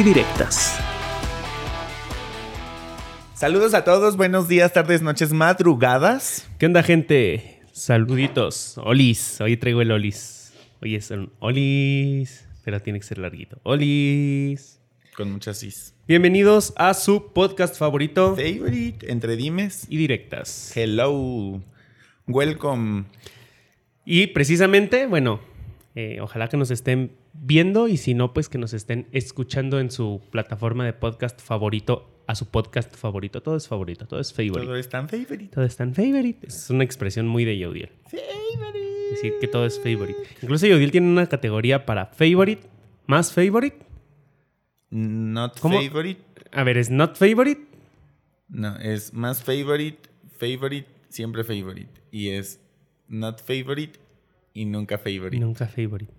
y Directas. Saludos a todos, buenos días, tardes, noches, madrugadas. ¿Qué onda, gente? Saluditos. Olis, hoy traigo el Olis. Hoy es un Olis, pero tiene que ser larguito. Olis. Con muchas cis. Bienvenidos a su podcast favorito. Favorite, entre dimes y directas. Hello. Welcome. Y precisamente, bueno, eh, ojalá que nos estén viendo y si no, pues que nos estén escuchando en su plataforma de podcast favorito, a su podcast favorito. Todo es favorito, todo es favorite. Todo es tan favorite. Todo es tan favorite. Es una expresión muy de Yodiel. Favorite. Decir que todo es favorite. Incluso Yodiel tiene una categoría para favorite, más favorite. Not ¿Cómo? favorite. A ver, ¿es not favorite? No, es más favorite, favorite, siempre favorite. Y es not favorite y nunca favorite. Nunca favorite.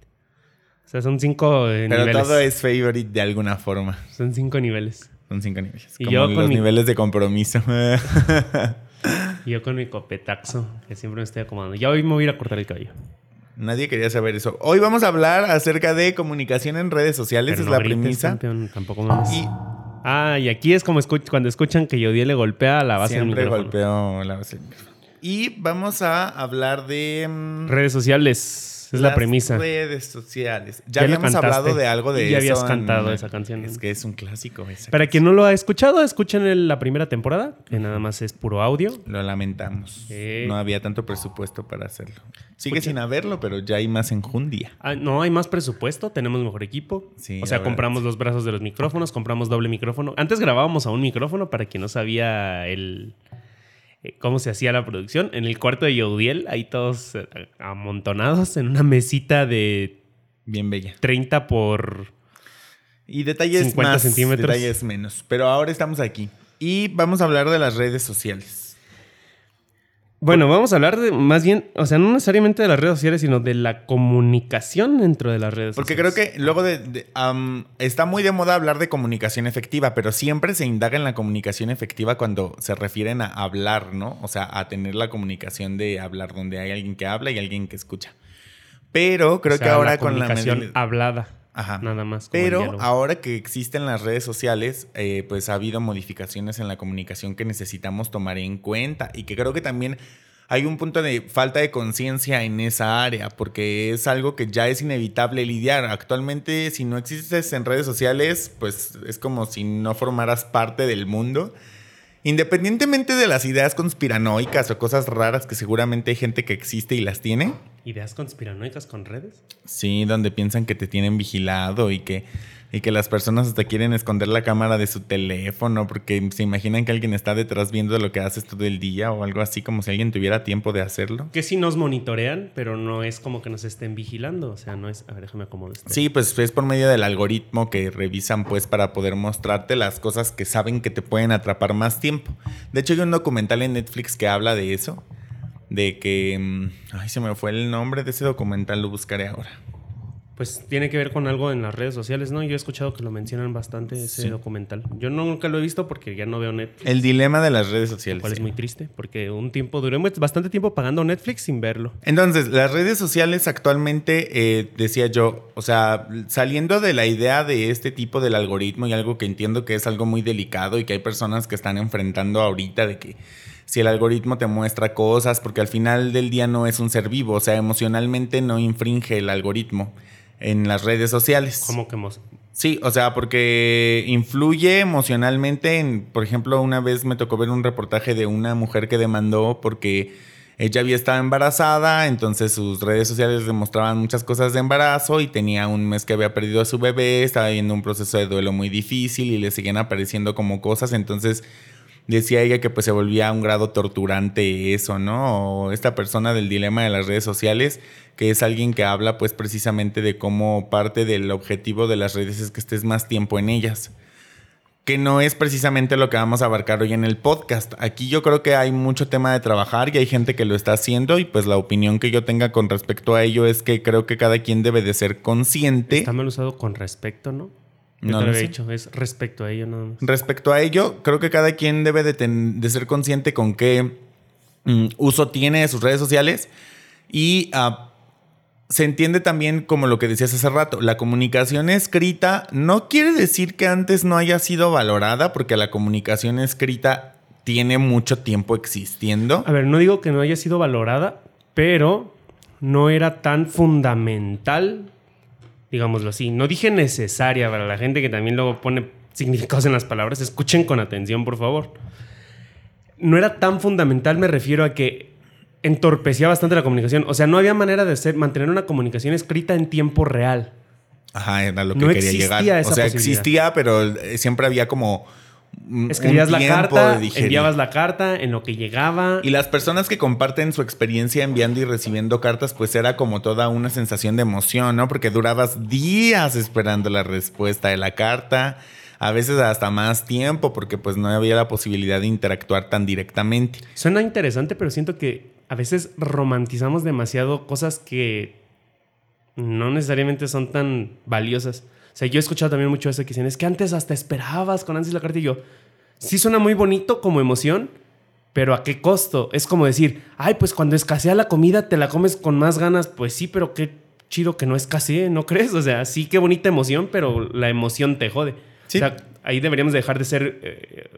O sea, son cinco eh, Pero niveles. todo es favorite de alguna forma. Son cinco niveles. Son cinco niveles. Y como yo con los mi- niveles de compromiso. Y yo con mi copetaxo, que siempre me estoy acomodando. Ya hoy me voy a ir a cortar el cabello. Nadie quería saber eso. Hoy vamos a hablar acerca de comunicación en redes sociales. Pero es no la grites, premisa. campeón, tampoco mames. Y Ah, y aquí es como escu- cuando escuchan que Yodiel le golpea a la base del siempre micrófono. golpeó la base del micrófono. Y vamos a hablar de... mm, Redes sociales, es la premisa. Redes sociales. Ya, Ya habíamos hablado de algo de Ya eso. habías en- cantado esa canción. Es que es un clásico. esa Para canción. quien no lo ha escuchado, escuchen la primera temporada, que nada más es puro audio. Lo lamentamos. No había tanto presupuesto para hacerlo. Sigue Escucha. sin haberlo, pero ya hay más enjundia. Ah, no hay más presupuesto, tenemos mejor equipo. Sí, o sea, compramos los brazos de los micrófonos, compramos doble micrófono. Antes grabábamos a un micrófono para quien no sabía el eh, cómo se hacía la producción. En el cuarto de Yodiel, ahí todos eh, amontonados en una mesita de Bien bella. 30 por... Y detalles 50 más, centímetros. detalles menos. Pero ahora estamos aquí. Y vamos a hablar de las redes sociales. Bueno, vamos a hablar de más bien, o sea, no necesariamente de las redes sociales, sino de la comunicación dentro de las redes Porque creo sociales. que luego de, de- am, está muy de moda hablar de comunicación efectiva, pero siempre se indaga en la comunicación efectiva cuando se refieren a hablar, ¿no? O sea, a tener la comunicación de hablar, donde hay alguien que habla y alguien que escucha. Pero creo O sea, que ahora la con la comunicación hablada. Ajá. Nada más. Pero ahora que existen las redes sociales, eh, pues ha habido modificaciones en la comunicación que necesitamos tomar en cuenta y que creo que también hay un punto de falta de conciencia en esa área, porque es algo que ya es inevitable lidiar. Actualmente, si no existes en redes sociales, pues es como si no formaras parte del mundo. Independientemente de las ideas conspiranoicas o cosas raras que seguramente hay gente que existe y las tiene, ¿Ideas conspiranoicas con redes? Sí, donde piensan que te tienen vigilado y que, y que las personas hasta quieren esconder la cámara de su teléfono porque se imaginan que alguien está detrás viendo lo que haces todo el día o algo así, como si alguien tuviera tiempo de hacerlo. Que sí nos monitorean, pero no es como que nos estén vigilando. O sea, no es... A ver, déjame acomodar esto. Sí, pues es por medio del algoritmo que revisan pues para poder mostrarte las cosas que saben que te pueden atrapar más tiempo. De hecho hay un documental en Netflix que habla de eso, de que... mm, Ay, se me fue el nombre de ese documental, lo buscaré ahora. Pues tiene que ver con algo en las redes sociales, ¿no? Yo he escuchado que lo mencionan bastante ese Sí. documental. Yo nunca lo he visto porque ya no veo Netflix. El dilema de las redes sociales. cual es muy triste porque un tiempo duré bastante tiempo pagando Netflix sin verlo. Entonces, las redes sociales actualmente, eh, decía yo, o sea, saliendo de la idea de este tipo del algoritmo y algo que entiendo que es algo muy delicado y que hay personas que están enfrentando ahorita de que si el algoritmo te muestra cosas, porque al final del día no es un ser vivo, o sea, emocionalmente no infringe el algoritmo en las redes sociales. Como que Sí, o sea, porque influye emocionalmente. En, por ejemplo, una vez me tocó ver un reportaje de una mujer que demandó porque ella había estado embarazada, entonces sus redes sociales demostraban muchas cosas de embarazo y tenía un mes que había perdido a su bebé, estaba viviendo un proceso de duelo muy difícil y le seguían apareciendo como cosas, entonces decía ella que pues se volvía a un grado torturante eso, ¿no? O esta persona del dilema de las redes sociales, que es alguien que habla pues precisamente de cómo parte del objetivo de las redes es que estés más tiempo en ellas que no es precisamente lo que vamos a abarcar hoy en el podcast. Aquí yo creo que hay mucho tema de trabajar y hay gente que lo está haciendo y pues la opinión que yo tenga con respecto a ello es que creo que cada quien debe de ser consciente. Está mal usado con respecto, ¿no? No te lo lo he dicho, es respecto a ello nada más. Respecto a ello, creo que cada quien debe de ser consciente con qué mm, uso tiene de sus redes sociales y ah, se entiende también como lo que decías hace rato, la comunicación escrita no quiere decir que antes no haya sido valorada porque la comunicación escrita tiene mucho tiempo existiendo. A ver, no digo que no haya sido valorada, pero no era tan fundamental, digámoslo así. No dije necesaria para la gente que también luego pone significados en las palabras. Escuchen con atención, por favor. No era tan fundamental, me refiero a que entorpecía bastante la comunicación. O sea, no había manera de hacer, mantener una comunicación escrita en tiempo real. Ajá, era lo que No quería existía llegar. esa o sea, existía, pero eh, siempre había como Escribías la carta, enviabas la carta, en lo que llegaba. Y las personas que comparten su experiencia enviando y recibiendo cartas, pues era como toda una sensación de emoción, ¿no? Porque durabas días esperando la respuesta de la carta, a veces hasta más tiempo, porque pues no había la posibilidad de interactuar tan directamente. Suena interesante, pero siento que a veces romantizamos demasiado cosas que no necesariamente son tan valiosas. O sea, yo he escuchado también mucho eso que dicen, es que antes hasta esperabas con ansias la carta y yo, sí suena muy bonito como emoción, pero ¿a qué costo? Es como decir, ay, pues cuando escasea la comida te la comes con más ganas, pues sí, pero qué chido que no escasee, ¿no crees? O sea, sí, qué bonita emoción, pero la emoción te jode. Sí. O sea, ahí deberíamos dejar de ser, eh,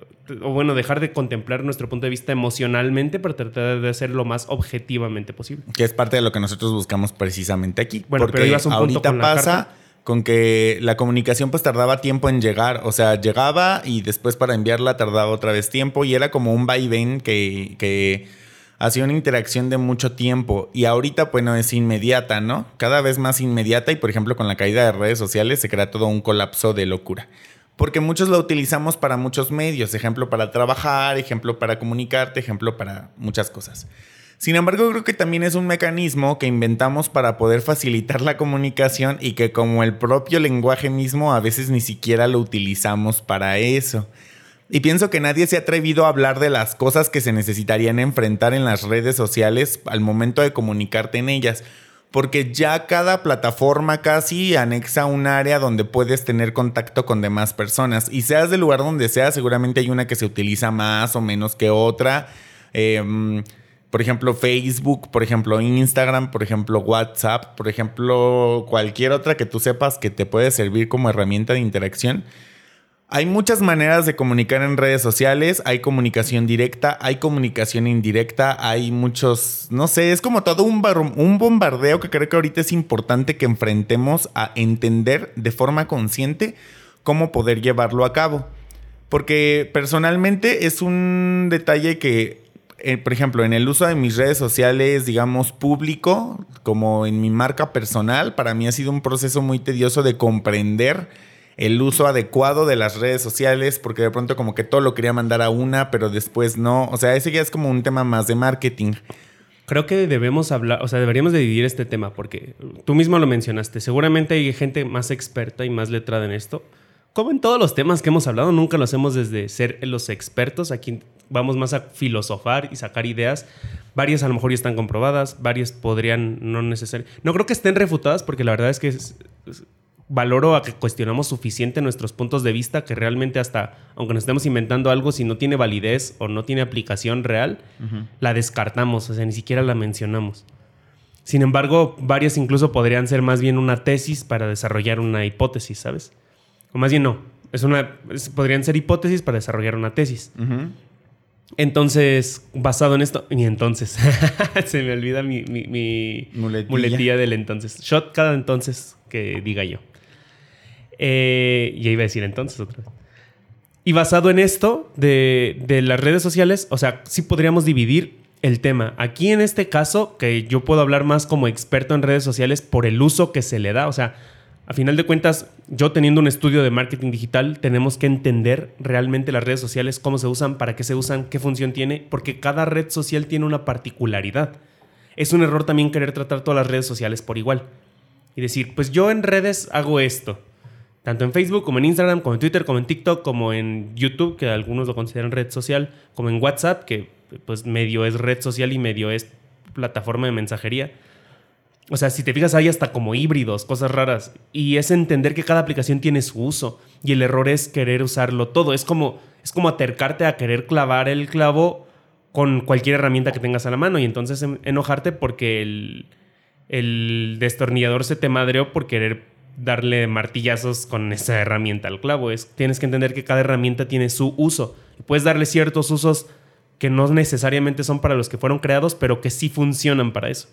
o bueno, dejar de contemplar nuestro punto de vista emocionalmente para tratar de hacer lo más objetivamente posible. Que es parte de lo que nosotros buscamos precisamente aquí. Bueno, porque pero ibas a un punto ahorita con la pasa carta. Con que la comunicación pues tardaba tiempo en llegar. O sea, llegaba y después para enviarla tardaba otra vez tiempo y era como un vaivén que, que hacía una interacción de mucho tiempo. Y ahorita, bueno, es inmediata, ¿no? Cada vez más inmediata y por ejemplo con la caída de redes sociales se crea todo un colapso de locura. Porque muchos lo utilizamos para muchos medios, ejemplo para trabajar, ejemplo para comunicarte, ejemplo para muchas cosas. Sin embargo, creo que también es un mecanismo que inventamos para poder facilitar la comunicación y que como el propio lenguaje mismo a veces ni siquiera lo utilizamos para eso. Y pienso que nadie se ha atrevido a hablar de las cosas que se necesitarían enfrentar en las redes sociales al momento de comunicarte en ellas. Porque ya cada plataforma casi anexa un área donde puedes tener contacto con demás personas. Y seas del lugar donde seas, seguramente hay una que se utiliza más o menos que otra. Eh, por ejemplo, Facebook, por ejemplo, Instagram, por ejemplo, WhatsApp, por ejemplo, cualquier otra que tú sepas que te puede servir como herramienta de interacción. Hay muchas maneras de comunicar en redes sociales, hay comunicación directa, hay comunicación indirecta, hay muchos, no sé, es como todo un, un bombardeo que creo que ahorita es importante que enfrentemos a entender de forma consciente cómo poder llevarlo a cabo. Porque personalmente es un detalle que, eh, por ejemplo, en el uso de mis redes sociales, digamos, público, como en mi marca personal, para mí ha sido un proceso muy tedioso de comprender el uso adecuado de las redes sociales, porque de pronto como que todo lo quería mandar a una, pero después no. O sea, ese ya es como un tema más de marketing. Creo que debemos hablar, o sea, deberíamos de dividir este tema porque tú mismo lo mencionaste. Seguramente hay gente más experta y más letrada en esto. Como en todos los temas que hemos hablado, nunca lo hacemos desde ser los expertos. Aquí vamos más a filosofar y sacar ideas. Varias a lo mejor ya están comprobadas, varias podrían no necesariamente. No creo que estén refutadas porque la verdad es que es- es- valoro a que cuestionamos suficiente nuestros puntos de vista que realmente hasta, aunque nos estemos inventando algo, si no tiene validez o no tiene aplicación real, la descartamos, o sea, ni siquiera la mencionamos. Sin embargo, varias incluso podrían ser más bien una tesis para desarrollar una hipótesis, ¿sabes? O más bien no, es una, es- podrían ser hipótesis para desarrollar una tesis. Entonces, basado en esto, y entonces, se me olvida mi, mi- mi Muletilla. muletilla. del entonces. Shot cada entonces que diga yo. Eh, ya iba a decir entonces otra vez. Y basado en esto de, de las redes sociales, o sea, sí podríamos dividir el tema. Aquí en este caso, que yo puedo hablar más como experto en redes sociales por el uso que se le da, o sea, A final de cuentas, yo teniendo un estudio de marketing digital, tenemos que entender realmente las redes sociales, cómo se usan, para qué se usan, qué función tiene, porque cada red social tiene una particularidad. Es un error también querer tratar todas las redes sociales por igual. Y decir, pues yo en redes hago esto. Tanto en Facebook como en Instagram, como en Twitter, como en TikTok, como en YouTube, que algunos lo consideran red social, como en WhatsApp, que pues medio es red social y medio es plataforma de mensajería. O sea, si te fijas, hay hasta como híbridos, cosas raras. Y es entender que cada aplicación tiene su uso. Y el error es querer usarlo todo. Es como, es como acercarte a querer clavar el clavo con cualquier herramienta que tengas a la mano. Y entonces enojarte porque el, el destornillador se te madreó por querer darle martillazos con esa herramienta al clavo. Es, tienes que entender que cada herramienta tiene su uso. Puedes darle ciertos usos que no necesariamente son para los que fueron creados, pero que sí funcionan para eso.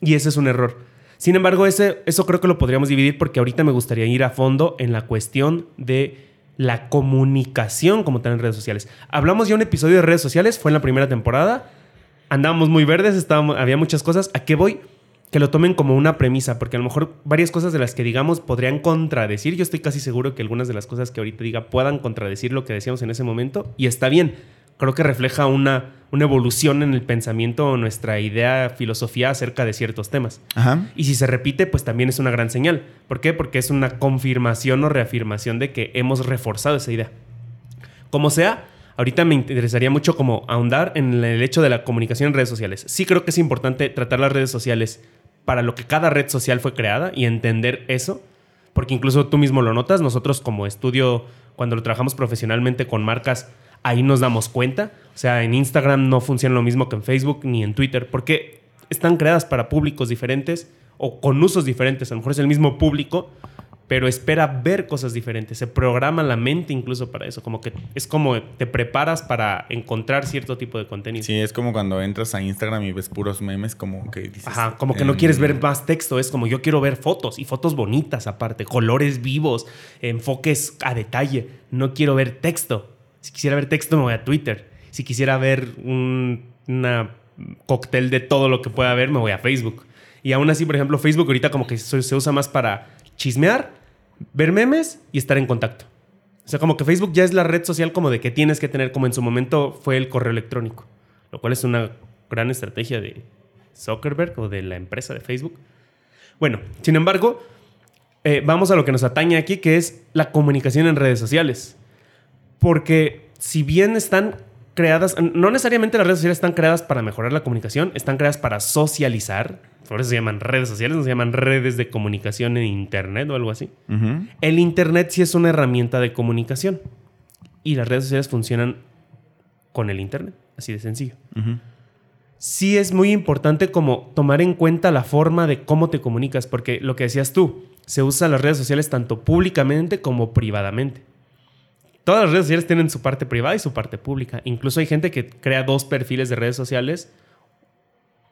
Y ese es un error. Sin embargo, ese, eso creo que lo podríamos dividir porque ahorita me gustaría ir a fondo en la cuestión de la comunicación como tal en redes sociales. Hablamos ya un episodio de redes sociales, fue en la primera temporada. Andábamos muy verdes, había muchas cosas. ¿A qué voy? Que lo tomen como una premisa, porque a lo mejor varias cosas de las que digamos podrían contradecir. Yo estoy casi seguro que algunas de las cosas que ahorita diga puedan contradecir lo que decíamos en ese momento, y está bien creo que refleja una, una evolución en el pensamiento o nuestra idea, filosofía acerca de ciertos temas. Y si se repite, pues también es una gran señal. ¿Por qué? Porque es una confirmación o reafirmación de que hemos reforzado esa idea. Como sea, ahorita me interesaría mucho como ahondar en el hecho de la comunicación en redes sociales. Sí creo que es importante tratar las redes sociales para lo que cada red social fue creada y entender eso, porque incluso tú mismo lo notas, nosotros como estudio, cuando lo trabajamos profesionalmente con marcas, ahí nos damos cuenta. O sea, en Instagram no funciona lo mismo que en Facebook ni en Twitter, porque están creadas para públicos diferentes o con usos diferentes. A lo mejor es el mismo público, pero espera ver cosas diferentes. Se programa la mente incluso para eso. Como que es como te preparas para encontrar cierto tipo de contenido. Sí, es como cuando entras a Instagram y ves puros memes, como que dices. Ajá, como que no em, quieres ver más texto. Es como yo quiero ver fotos y fotos bonitas aparte, colores vivos, enfoques a detalle. No quiero ver texto. Si quisiera ver texto, me voy a Twitter. Si quisiera ver un una cóctel de todo lo que pueda ver, me voy a Facebook. Y aún así, por ejemplo, Facebook ahorita como que se usa más para chismear, ver memes y estar en contacto. O sea, como que Facebook ya es la red social como de que tienes que tener, como en su momento fue el correo electrónico, lo cual es una gran estrategia de Zuckerberg o de la empresa de Facebook. Bueno, sin embargo, eh, vamos a lo que nos atañe aquí, que es la comunicación en redes sociales. Porque si bien están creadas, no necesariamente las redes sociales están creadas para mejorar la comunicación, están creadas para socializar. Por eso se llaman redes sociales, no se llaman redes de comunicación en Internet o algo así. El Internet sí es una herramienta de comunicación. Y las redes sociales funcionan con el Internet, así de sencillo. Sí es muy importante como tomar en cuenta la forma de cómo te comunicas, porque lo que decías tú, se usan las redes sociales tanto públicamente como privadamente. Todas las redes sociales tienen su parte privada y su parte pública. Incluso hay gente que crea dos perfiles de redes sociales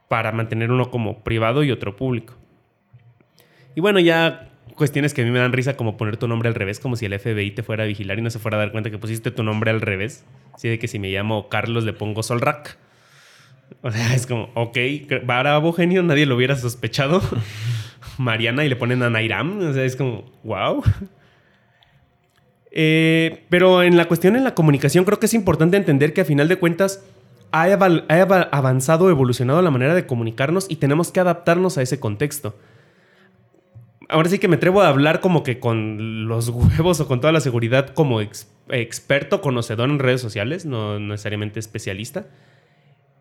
para mantener uno como privado y otro público. Y bueno, ya cuestiones que a mí me dan risa como poner tu nombre al revés, como si el FBI te fuera a vigilar y no se fuera a dar cuenta que pusiste tu nombre al revés. Así de que si me llamo Carlos le pongo Solrak. O sea, es como, ok, bravo genio, nadie lo hubiera sospechado. Mariana y le ponen a Nairam. O sea, es como, wow. Eh, pero en la cuestión en la comunicación creo que es importante entender que a final de cuentas ha, avanzado, evolucionado la manera de comunicarnos y tenemos que adaptarnos a ese contexto. Ahora sí que me atrevo a hablar como que con los huevos o con toda la seguridad como experto, conocedor en redes sociales, no necesariamente especialista.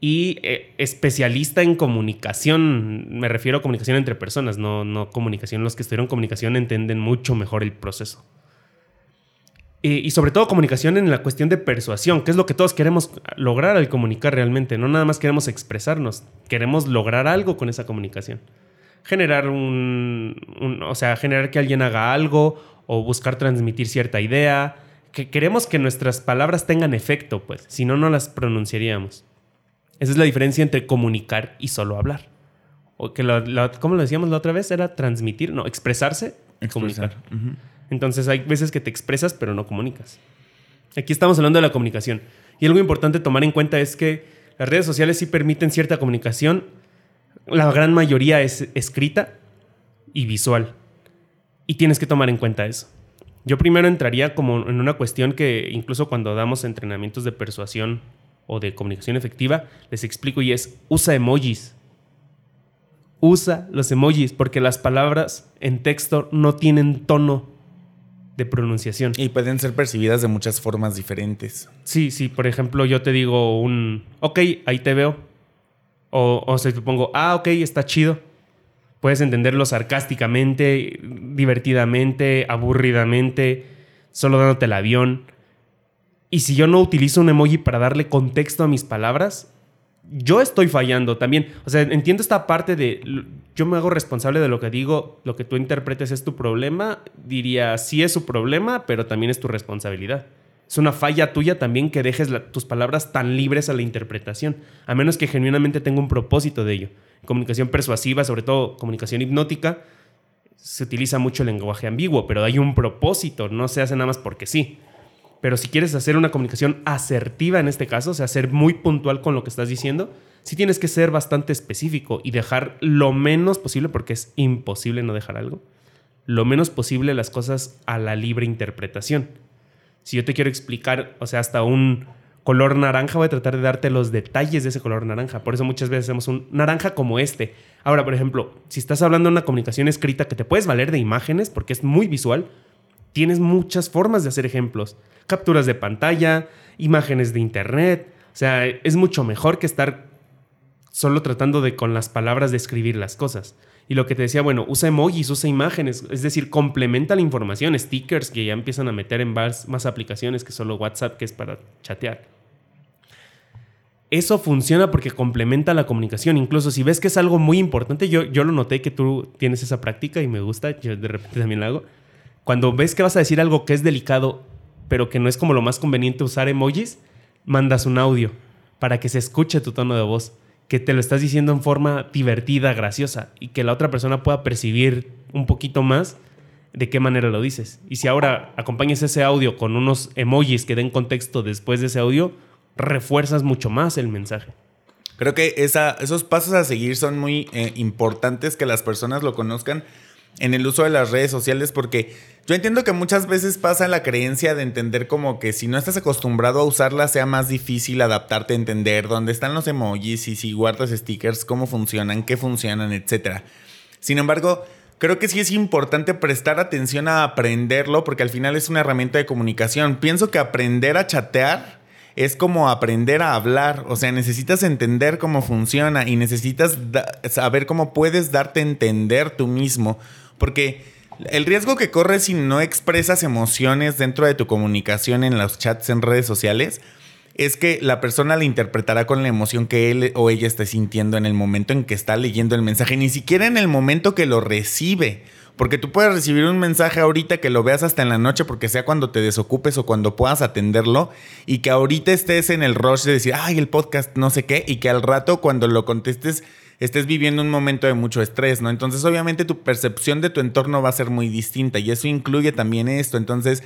Y eh, especialista en comunicación, me refiero a comunicación entre personas, no, no comunicación. Los que estudiaron comunicación entienden mucho mejor el proceso y sobre todo comunicación en la cuestión de persuasión, que es lo que todos queremos lograr al comunicar realmente. No nada más queremos expresarnos, queremos lograr algo con esa comunicación. Generar un, o sea, generar que alguien haga algo o buscar transmitir cierta idea. Que queremos que nuestras palabras tengan efecto, pues, si no, no las pronunciaríamos. Esa es la diferencia entre comunicar y solo hablar. O que ¿cómo lo decíamos la otra vez? Era transmitir, no, expresarse y comunicar. Entonces hay veces que te expresas pero no comunicas. Aquí estamos hablando de la comunicación. Y algo importante tomar en cuenta es que las redes sociales sí permiten cierta comunicación. La gran mayoría es escrita y visual. Y tienes que tomar en cuenta eso. Yo primero entraría como en una cuestión que incluso cuando damos entrenamientos de persuasión o de comunicación efectiva, les explico y es usa emojis. Usa los emojis porque las palabras en texto no tienen tono de pronunciación. Y pueden ser percibidas de muchas formas diferentes. Sí, sí, por ejemplo, yo te digo un, ok, ahí te veo. O, o si te pongo, ah, ok, está chido. Puedes entenderlo sarcásticamente, divertidamente, aburridamente, solo dándote el avión. Y si yo no utilizo un emoji para darle contexto a mis palabras, yo estoy fallando también. O sea, entiendo esta parte de yo me hago responsable de lo que digo, lo que tú interpretes es tu problema. Diría, sí es su problema, pero también es tu responsabilidad. Es una falla tuya también que dejes tus palabras tan libres a la interpretación, a menos que genuinamente tenga un propósito de ello. comunicación persuasiva, sobre todo comunicación hipnótica, se utiliza mucho el lenguaje ambiguo, pero hay un propósito, no se hace nada más porque sí. Pero si quieres hacer una comunicación asertiva en este caso, o sea, ser muy puntual con lo que estás diciendo, sí tienes que ser bastante específico y dejar lo menos posible, porque es imposible no dejar algo, lo menos posible las cosas a la libre interpretación. Si yo te quiero explicar, o sea, hasta un color naranja, voy a tratar de darte los detalles de ese color naranja. Por eso muchas veces hacemos un naranja como este. Ahora, por ejemplo, si estás hablando de una comunicación escrita que te puedes valer de imágenes, porque es muy visual, tienes muchas formas de hacer ejemplos capturas de pantalla, imágenes de internet. O sea, es mucho mejor que estar solo tratando de con las palabras describir las cosas. Y lo que te decía, bueno, usa emojis, usa imágenes, es decir, complementa la información, stickers que ya empiezan a meter en más, más aplicaciones que solo WhatsApp, que es para chatear. Eso funciona porque complementa la comunicación. Incluso si ves que es algo muy importante, yo, yo lo noté que tú tienes esa práctica y me gusta, yo de repente también lo hago. Cuando ves que vas a decir algo que es delicado pero que no es como lo más conveniente usar emojis, mandas un audio para que se escuche tu tono de voz, que te lo estás diciendo en forma divertida, graciosa y que la otra persona pueda percibir un poquito más de qué manera lo dices. Y si ahora acompañas ese audio con unos emojis que den contexto después de ese audio, refuerzas mucho más el mensaje. Creo que esos pasos a seguir son muy eh, importantes que las personas lo conozcan en el uso de las redes sociales porque yo entiendo que muchas veces pasa la creencia de entender como que si no estás acostumbrado a usarla sea más difícil adaptarte a entender dónde están los emojis y si guardas stickers, cómo funcionan, qué funcionan, etc. Sin embargo, creo que sí es importante prestar atención a aprenderlo porque al final es una herramienta de comunicación. Pienso que aprender a chatear es como aprender a hablar, o sea, necesitas entender cómo funciona y necesitas saber cómo puedes darte a entender tú mismo porque el riesgo que corres si no expresas emociones dentro de tu comunicación en los chats en redes sociales es que la persona la interpretará con la emoción que él o ella esté sintiendo en el momento en que está leyendo el mensaje, ni siquiera en el momento que lo recibe. Porque tú puedes recibir un mensaje ahorita que lo veas hasta en la noche, porque sea cuando te desocupes o cuando puedas atenderlo, y que ahorita estés en el rush de decir, ay, el podcast, no sé qué, y que al rato cuando lo contestes estés viviendo un momento de mucho estrés, ¿no? Entonces obviamente tu percepción de tu entorno va a ser muy distinta y eso incluye también esto. Entonces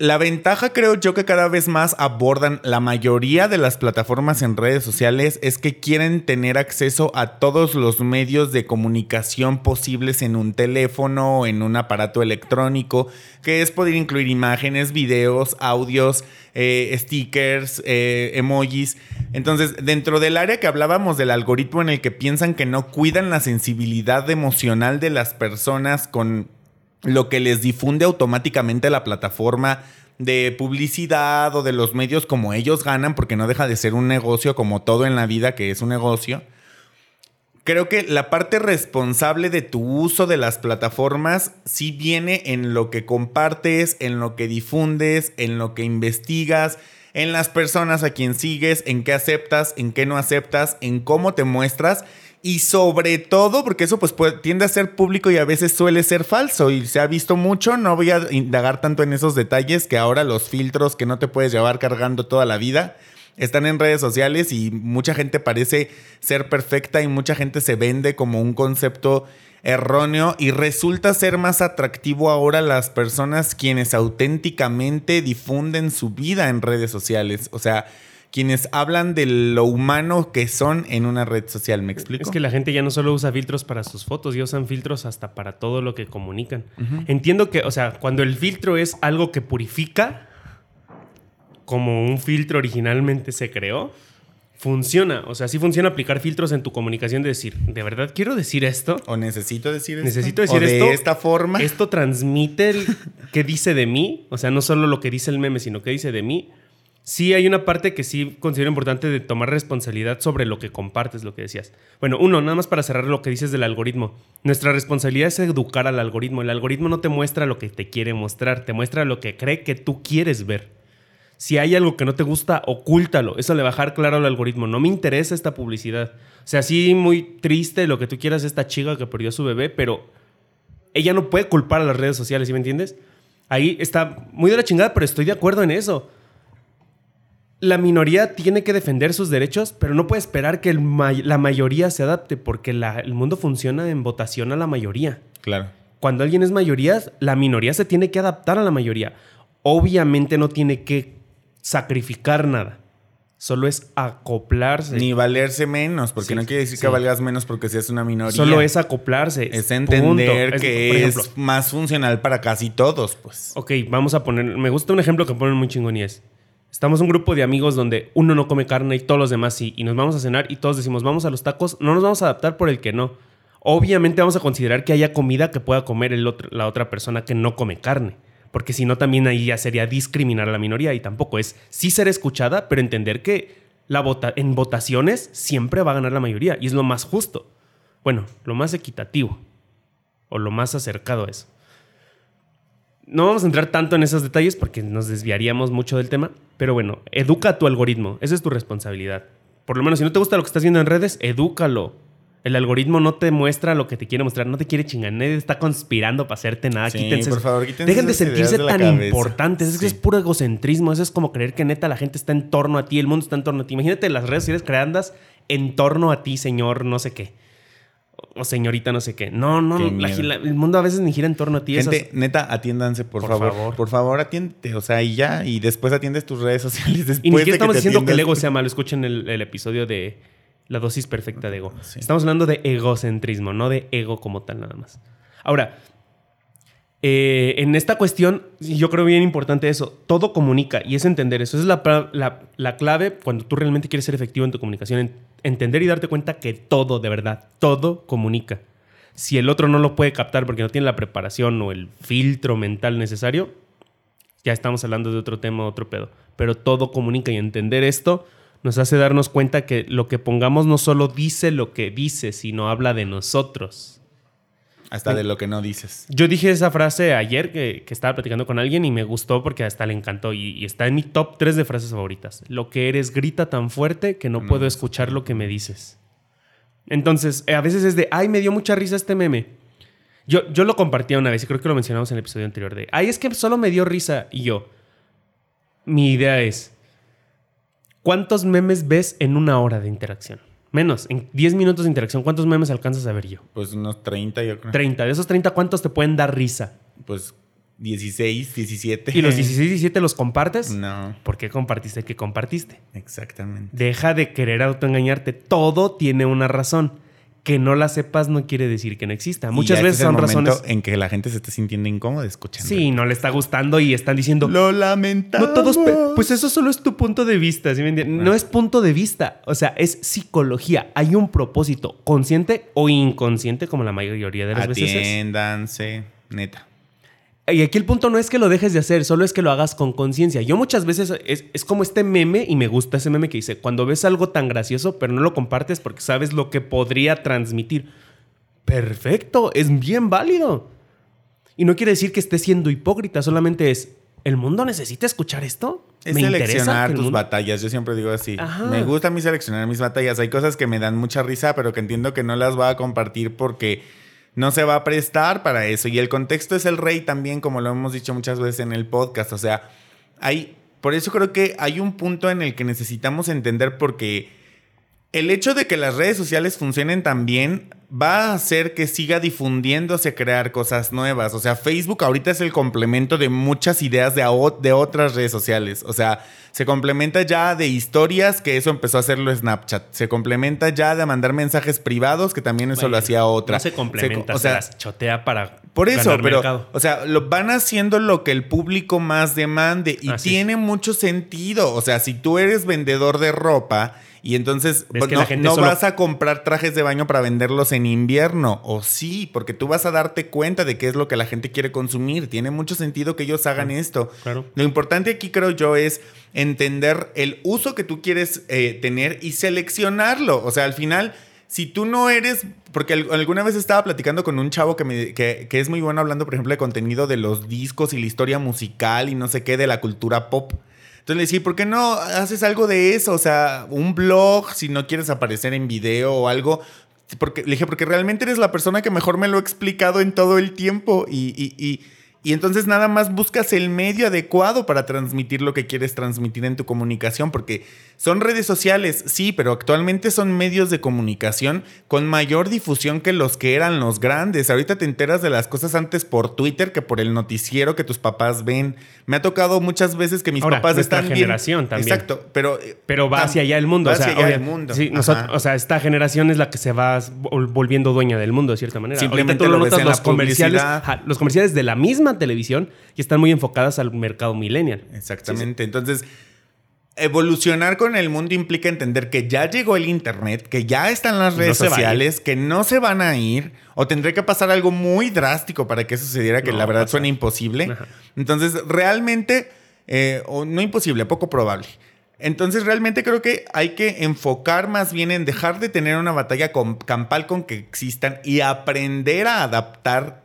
la ventaja creo yo que cada vez más abordan la mayoría de las plataformas en redes sociales es que quieren tener acceso a todos los medios de comunicación posibles en un teléfono o en un aparato electrónico, que es poder incluir imágenes, videos, audios, eh, stickers, eh, emojis. Entonces, dentro del área que hablábamos del algoritmo en el que piensan que no cuidan la sensibilidad emocional de las personas con lo que les difunde automáticamente la plataforma de publicidad o de los medios como ellos ganan, porque no deja de ser un negocio como todo en la vida que es un negocio. Creo que la parte responsable de tu uso de las plataformas sí viene en lo que compartes, en lo que difundes, en lo que investigas, en las personas a quien sigues, en qué aceptas, en qué no aceptas, en cómo te muestras y sobre todo, porque eso pues tiende a ser público y a veces suele ser falso y se ha visto mucho, no voy a indagar tanto en esos detalles que ahora los filtros que no te puedes llevar cargando toda la vida están en redes sociales y mucha gente parece ser perfecta y mucha gente se vende como un concepto erróneo y resulta ser más atractivo ahora las personas quienes auténticamente difunden su vida en redes sociales. O sea, quienes hablan de lo humano que son en una red social, ¿me explico? Es que la gente ya no solo usa filtros para sus fotos, ya usan filtros hasta para todo lo que comunican. Entiendo que, o sea, cuando el filtro es algo que purifica, como un filtro originalmente se creó, funciona. O sea, sí funciona aplicar filtros en tu comunicación de decir, ¿de verdad quiero decir esto? O necesito decir esto. Necesito decir o de esto. esta forma. Esto transmite el qué dice de mí. O sea, no solo lo que dice el meme, sino qué dice de mí. Sí hay una parte que sí considero importante de tomar responsabilidad sobre lo que compartes, lo que decías. Bueno, uno, nada más para cerrar lo que dices del algoritmo. Nuestra responsabilidad es educar al algoritmo. El algoritmo no te muestra lo que te quiere mostrar, te muestra lo que cree que tú quieres ver. Si hay algo que no te gusta, ocúltalo. Eso le va a dejar claro al algoritmo. No me interesa esta publicidad. O sea, sí, muy triste lo que tú quieras, esta chica que perdió su bebé, pero ella no puede culpar a las redes sociales, ¿sí me entiendes? Ahí está muy de la chingada, pero estoy de acuerdo en eso. La minoría tiene que defender sus derechos, pero no puede esperar que el may- la mayoría se adapte, porque la- el mundo funciona en votación a la mayoría. Claro. Cuando alguien es mayoría, la minoría se tiene que adaptar a la mayoría. Obviamente no tiene que sacrificar nada. Solo es acoplarse. Ni valerse menos, porque Sí, no quiere decir sí. que valgas menos porque seas una minoría. Solo es acoplarse. Es entender que es ejemplo, más funcional para casi todos, pues. Ok, vamos a poner. Me gusta un ejemplo que ponen muy chingón y es. Estamos un grupo de amigos donde uno no come carne y todos los demás sí. Y nos vamos a cenar y todos decimos, vamos a los tacos. No nos vamos a adaptar por el que no. Obviamente vamos a considerar que haya comida que pueda comer la otra persona que no come carne. Porque si no, también ahí ya sería discriminar a la minoría. Y tampoco es sí ser escuchada, pero entender que la en votaciones siempre va a ganar la mayoría. Y es lo más justo. Bueno, lo más equitativo. O lo más acercado a eso. No vamos a entrar tanto en esos detalles porque nos desviaríamos mucho del tema. Pero bueno, educa a tu algoritmo. Esa es tu responsabilidad. Por lo menos, si no te gusta lo que estás viendo en redes, edúcalo. El algoritmo no te muestra lo que te quiere mostrar, no te quiere chingar. Nadie está conspirando para hacerte nada. Sí, Quítense. por favor, quítense Dejen de sentirse de tan cabeza. importantes. Es que es puro egocentrismo. Eso es como creer que neta la gente está en torno a ti, el mundo está en torno a ti. Imagínate las redes sociales creadas en torno a ti, señor, no sé qué. O señorita, no sé qué. No, no, Qué la- el mundo a veces ni gira en torno a ti. Esas- Gente, neta, atiéndanse, por, Por favor. favor. Por favor, atiéndete. O sea, y ya. Y después atiendes tus redes sociales. Después Y ni siquiera estamos diciendo que el ego sea malo. Escuchen el, el episodio de la dosis perfecta de ego. Sí. Estamos hablando de egocentrismo, no de ego como tal nada más. Ahora, eh, en esta cuestión, yo creo bien importante eso. Todo comunica y es entender eso. Esa es la, la- la clave cuando tú realmente quieres ser efectivo en tu comunicación. en- entender y darte cuenta que todo, de verdad, todo comunica. Si el otro no lo puede captar porque no tiene la preparación o el filtro mental necesario, ya estamos hablando de otro tema, otro pedo. Pero todo comunica y entender esto nos hace darnos cuenta que lo que pongamos no solo dice lo que dice, sino habla de nosotros. Hasta de lo que no dices. Yo dije esa frase ayer que, que estaba platicando con alguien y me gustó porque hasta le encantó y, y está en mi top 3 de frases favoritas. Lo que eres grita tan fuerte que no No puedo escuchar lo que me dices. Entonces, eh, a veces es de, ay, me dio mucha risa este meme. Yo, yo lo compartía una vez y creo que lo mencionamos en el episodio anterior de, ay, es que solo me dio risa. Y yo, mi idea es, ¿cuántos memes ves en una hora de interacción? Menos, en 10 minutos de interacción, ¿cuántos memes alcanzas a ver yo? Pues unos 30, yo creo. 30. De esos 30, ¿cuántos te pueden dar risa? Pues 16, 17. ¿Y los 16, 17 los compartes? No, ¿Por qué compartiste que compartiste? exactamente. Deja de querer autoengañarte. Todo tiene una razón. Que no la sepas no quiere decir que no exista. Muchas veces este son razones. En que la gente se está sintiendo incómoda escuchando. Sí, no le está gustando y están diciendo. Lo lamentamos. No todos. Pues eso solo es tu punto de vista. ¿sí me entiendes? No es punto de vista. O sea, es psicología. Hay un propósito, consciente o inconsciente, como la mayoría de las veces es. Atiéndanse, neta. Y aquí el punto no es que lo dejes de hacer, solo es que lo hagas con conciencia. Yo muchas veces es, es como este meme, y me gusta ese meme que dice, cuando ves algo tan gracioso, pero no lo compartes porque sabes lo que podría transmitir. Perfecto, es bien válido. Y no quiere decir que estés siendo hipócrita, solamente es, ¿el mundo necesita escuchar esto? Es ¿Me interesa seleccionar tus mundo-" batallas. Yo siempre digo así. Ajá. Me gusta a mí seleccionar mis batallas. Hay cosas que me dan mucha risa, pero que entiendo que no las voy a compartir porque no se va a prestar para eso. Y el contexto es el rey también, como lo hemos dicho muchas veces en el podcast. O sea, hay. Por eso creo que hay un punto en el que necesitamos entender porque el hecho de que las redes sociales funcionen tan bien va a hacer que siga difundiéndose crear cosas nuevas. O sea, Facebook ahorita es el complemento de muchas ideas de, de otras redes sociales. O sea, se complementa ya de historias, que eso empezó a hacerlo Snapchat. Se complementa ya de mandar mensajes privados, que también eso lo hacía otra. No se complementa, o sea, se chotea para. Por eso, pero, o sea, lo van haciendo lo que el público más demande y tiene mucho sentido. O sea, si tú eres vendedor de ropa y entonces pues, no, vas a comprar trajes de baño para venderlos en invierno. O sí, porque tú vas a darte cuenta de qué es lo que la gente quiere consumir. Tiene mucho sentido que ellos hagan esto. Lo importante aquí creo yo es entender el uso que tú quieres eh, tener y seleccionarlo. O sea, al final si tú no eres, porque alguna vez estaba platicando con un chavo que, me, que, que, es muy bueno hablando, por ejemplo, de contenido de los discos y la historia musical y no sé qué, de la cultura pop. Entonces le decía, ¿por qué no haces algo de eso? O sea, un blog, si no quieres aparecer en video o algo. Porque, le dije, porque realmente eres la persona que mejor me lo ha explicado en todo el tiempo y, y, y y entonces nada más buscas el medio adecuado para transmitir lo que quieres transmitir en tu comunicación, porque son redes sociales, sí, pero actualmente son medios de comunicación con mayor difusión que los que eran los grandes. Ahorita te enteras de las cosas antes por Twitter que por el noticiero que tus papás ven. Me ha tocado muchas veces que mis papás están generación también. Exacto, pero pero va hacia allá el mundo, va hacia allá el mundo. Sí, o sea, esta generación es la que se va volviendo dueña del mundo de cierta manera. Simplemente lo, notas los comerciales, los comerciales de la misma televisión y están muy enfocadas al mercado millennial. Exactamente. Entonces, evolucionar con el mundo implica entender que ya llegó el Internet, que ya están las redes sociales, que no se van a ir, o tendría que pasar algo muy drástico para que sucediera, que la verdad suena imposible. Entonces, realmente, eh, o no imposible, poco probable. Entonces realmente creo que hay que enfocar más bien en dejar de tener una batalla campal con que existan y aprender a adaptar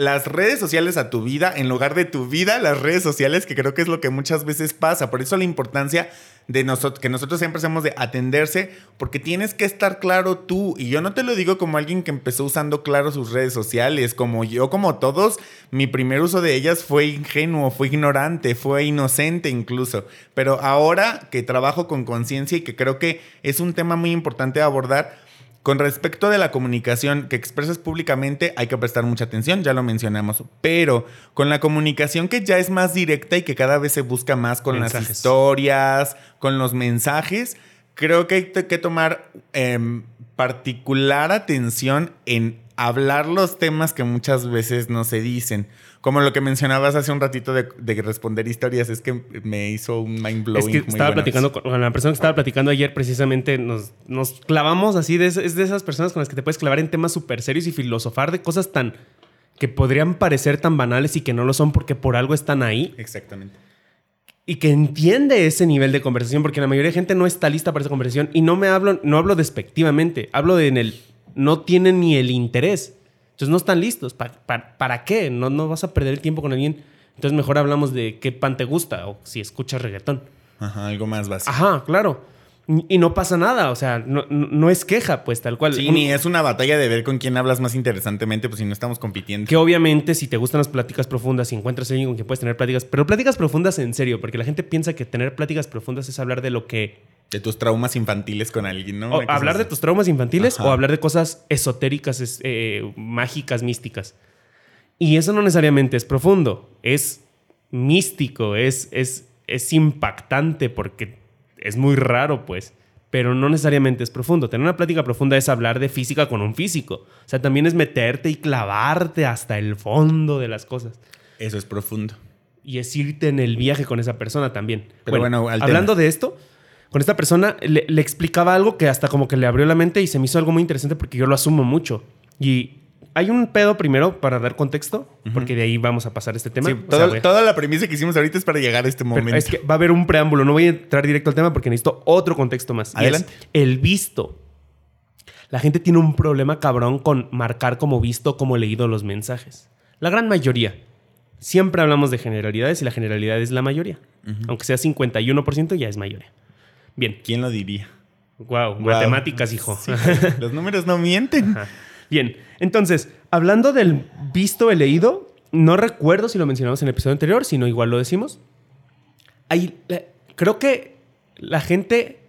las redes sociales a tu vida en lugar de tu vida las redes sociales, que creo que es lo que muchas veces pasa. Por eso la importancia de nosotros, que nosotros siempre hacemos de atenderse, porque tienes que estar claro tú. Y yo no te lo digo como alguien que empezó usando claro sus redes sociales, como yo, como todos, mi primer uso de ellas fue ingenuo, fue ignorante, fue inocente incluso. Pero ahora que trabajo con conciencia y que creo que es un tema muy importante a abordar, con respecto de la comunicación que expresas públicamente, hay que prestar mucha atención, ya lo mencionamos, pero con la comunicación que ya es más directa y que cada vez se busca más con las historias, con los mensajes, creo que hay que tomar em, particular atención en hablar los temas que muchas veces no se dicen. Como lo que mencionabas hace un ratito de, responder historias, es que me hizo un mind blowing. Es que estaba platicando con la persona que estaba platicando ayer, precisamente nos, nos clavamos así, de, es de esas personas con las que te puedes clavar en temas súper serios y filosofar de cosas tan que podrían parecer tan banales y que no lo son porque por algo están ahí. Exactamente. Y que entiende ese nivel de conversación, porque la mayoría de gente no está lista para esa conversación. Y no me hablo, no hablo despectivamente, hablo de en el no tienen ni el interés. Entonces no están listos. ¿Para, qué? No, no vas a perder el tiempo con alguien. Entonces mejor hablamos de qué pan te gusta o si escuchas reggaetón. Ajá, algo más básico. Ajá, claro. Y no pasa nada, o sea, no, no es queja, pues tal cual. Sí, ni es una batalla de ver con quién hablas más interesantemente, pues si no estamos compitiendo. Que obviamente, si te gustan las pláticas profundas, si encuentras a alguien con quien puedes tener pláticas, pero pláticas profundas en serio, porque la gente piensa que tener pláticas profundas es hablar de lo que de tus traumas infantiles con alguien, ¿no? O hablar de tus traumas infantiles o hablar de cosas esotéricas, eh, mágicas, místicas. Y eso no necesariamente es profundo, es místico, es, es, es impactante porque es muy raro, pues. Pero no necesariamente es profundo. Tener una plática profunda es hablar de física con un físico. O sea, también es meterte y clavarte hasta el fondo de las cosas. Eso es profundo. Y es irte en el viaje con esa persona también. Pero bueno, hablando de esto, con esta persona le, explicaba algo que hasta como que le abrió la mente y se me hizo algo muy interesante porque yo lo asumo mucho. Y hay un pedo primero para dar contexto, porque de ahí vamos a pasar este tema. Sí, toda la premisa que hicimos ahorita es para llegar a este momento. es que va a haber un preámbulo, no voy a entrar directo al tema porque necesito otro contexto más. Adelante. el visto. La gente tiene un problema cabrón con marcar como visto, como leído los mensajes. La gran mayoría. Siempre hablamos de generalidades y la generalidad es la mayoría. Aunque sea 51%, ya es mayoría. Bien. ¿Quién lo diría? Wow, matemáticas, hijo. los números no mienten. Bien, entonces, hablando del visto, el leído, no recuerdo si lo mencionamos en el episodio anterior, si no, igual lo decimos. Hay, creo que la gente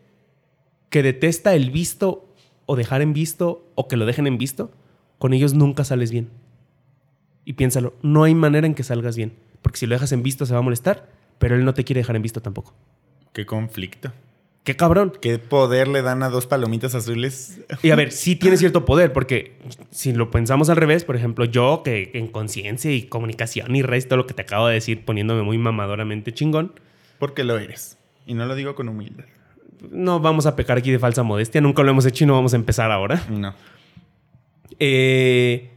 que detesta el visto o dejar en visto o que lo dejen en visto, con ellos nunca sales bien. Y piénsalo, no hay manera en que salgas bien. Porque si lo dejas en visto se va a molestar, pero él no te quiere dejar en visto tampoco. Qué conflicto. Qué cabrón. ¿Qué poder le dan a dos palomitas azules? Y a ver, sí tiene cierto poder, porque si lo pensamos al revés, por ejemplo, yo que en conciencia y comunicación y resto, lo que te acabo de decir, poniéndome muy mamadoramente chingón. Porque lo eres. Y no lo digo con humildad. No vamos a pecar aquí de falsa modestia, nunca lo hemos hecho y no vamos a empezar ahora. No. Eh,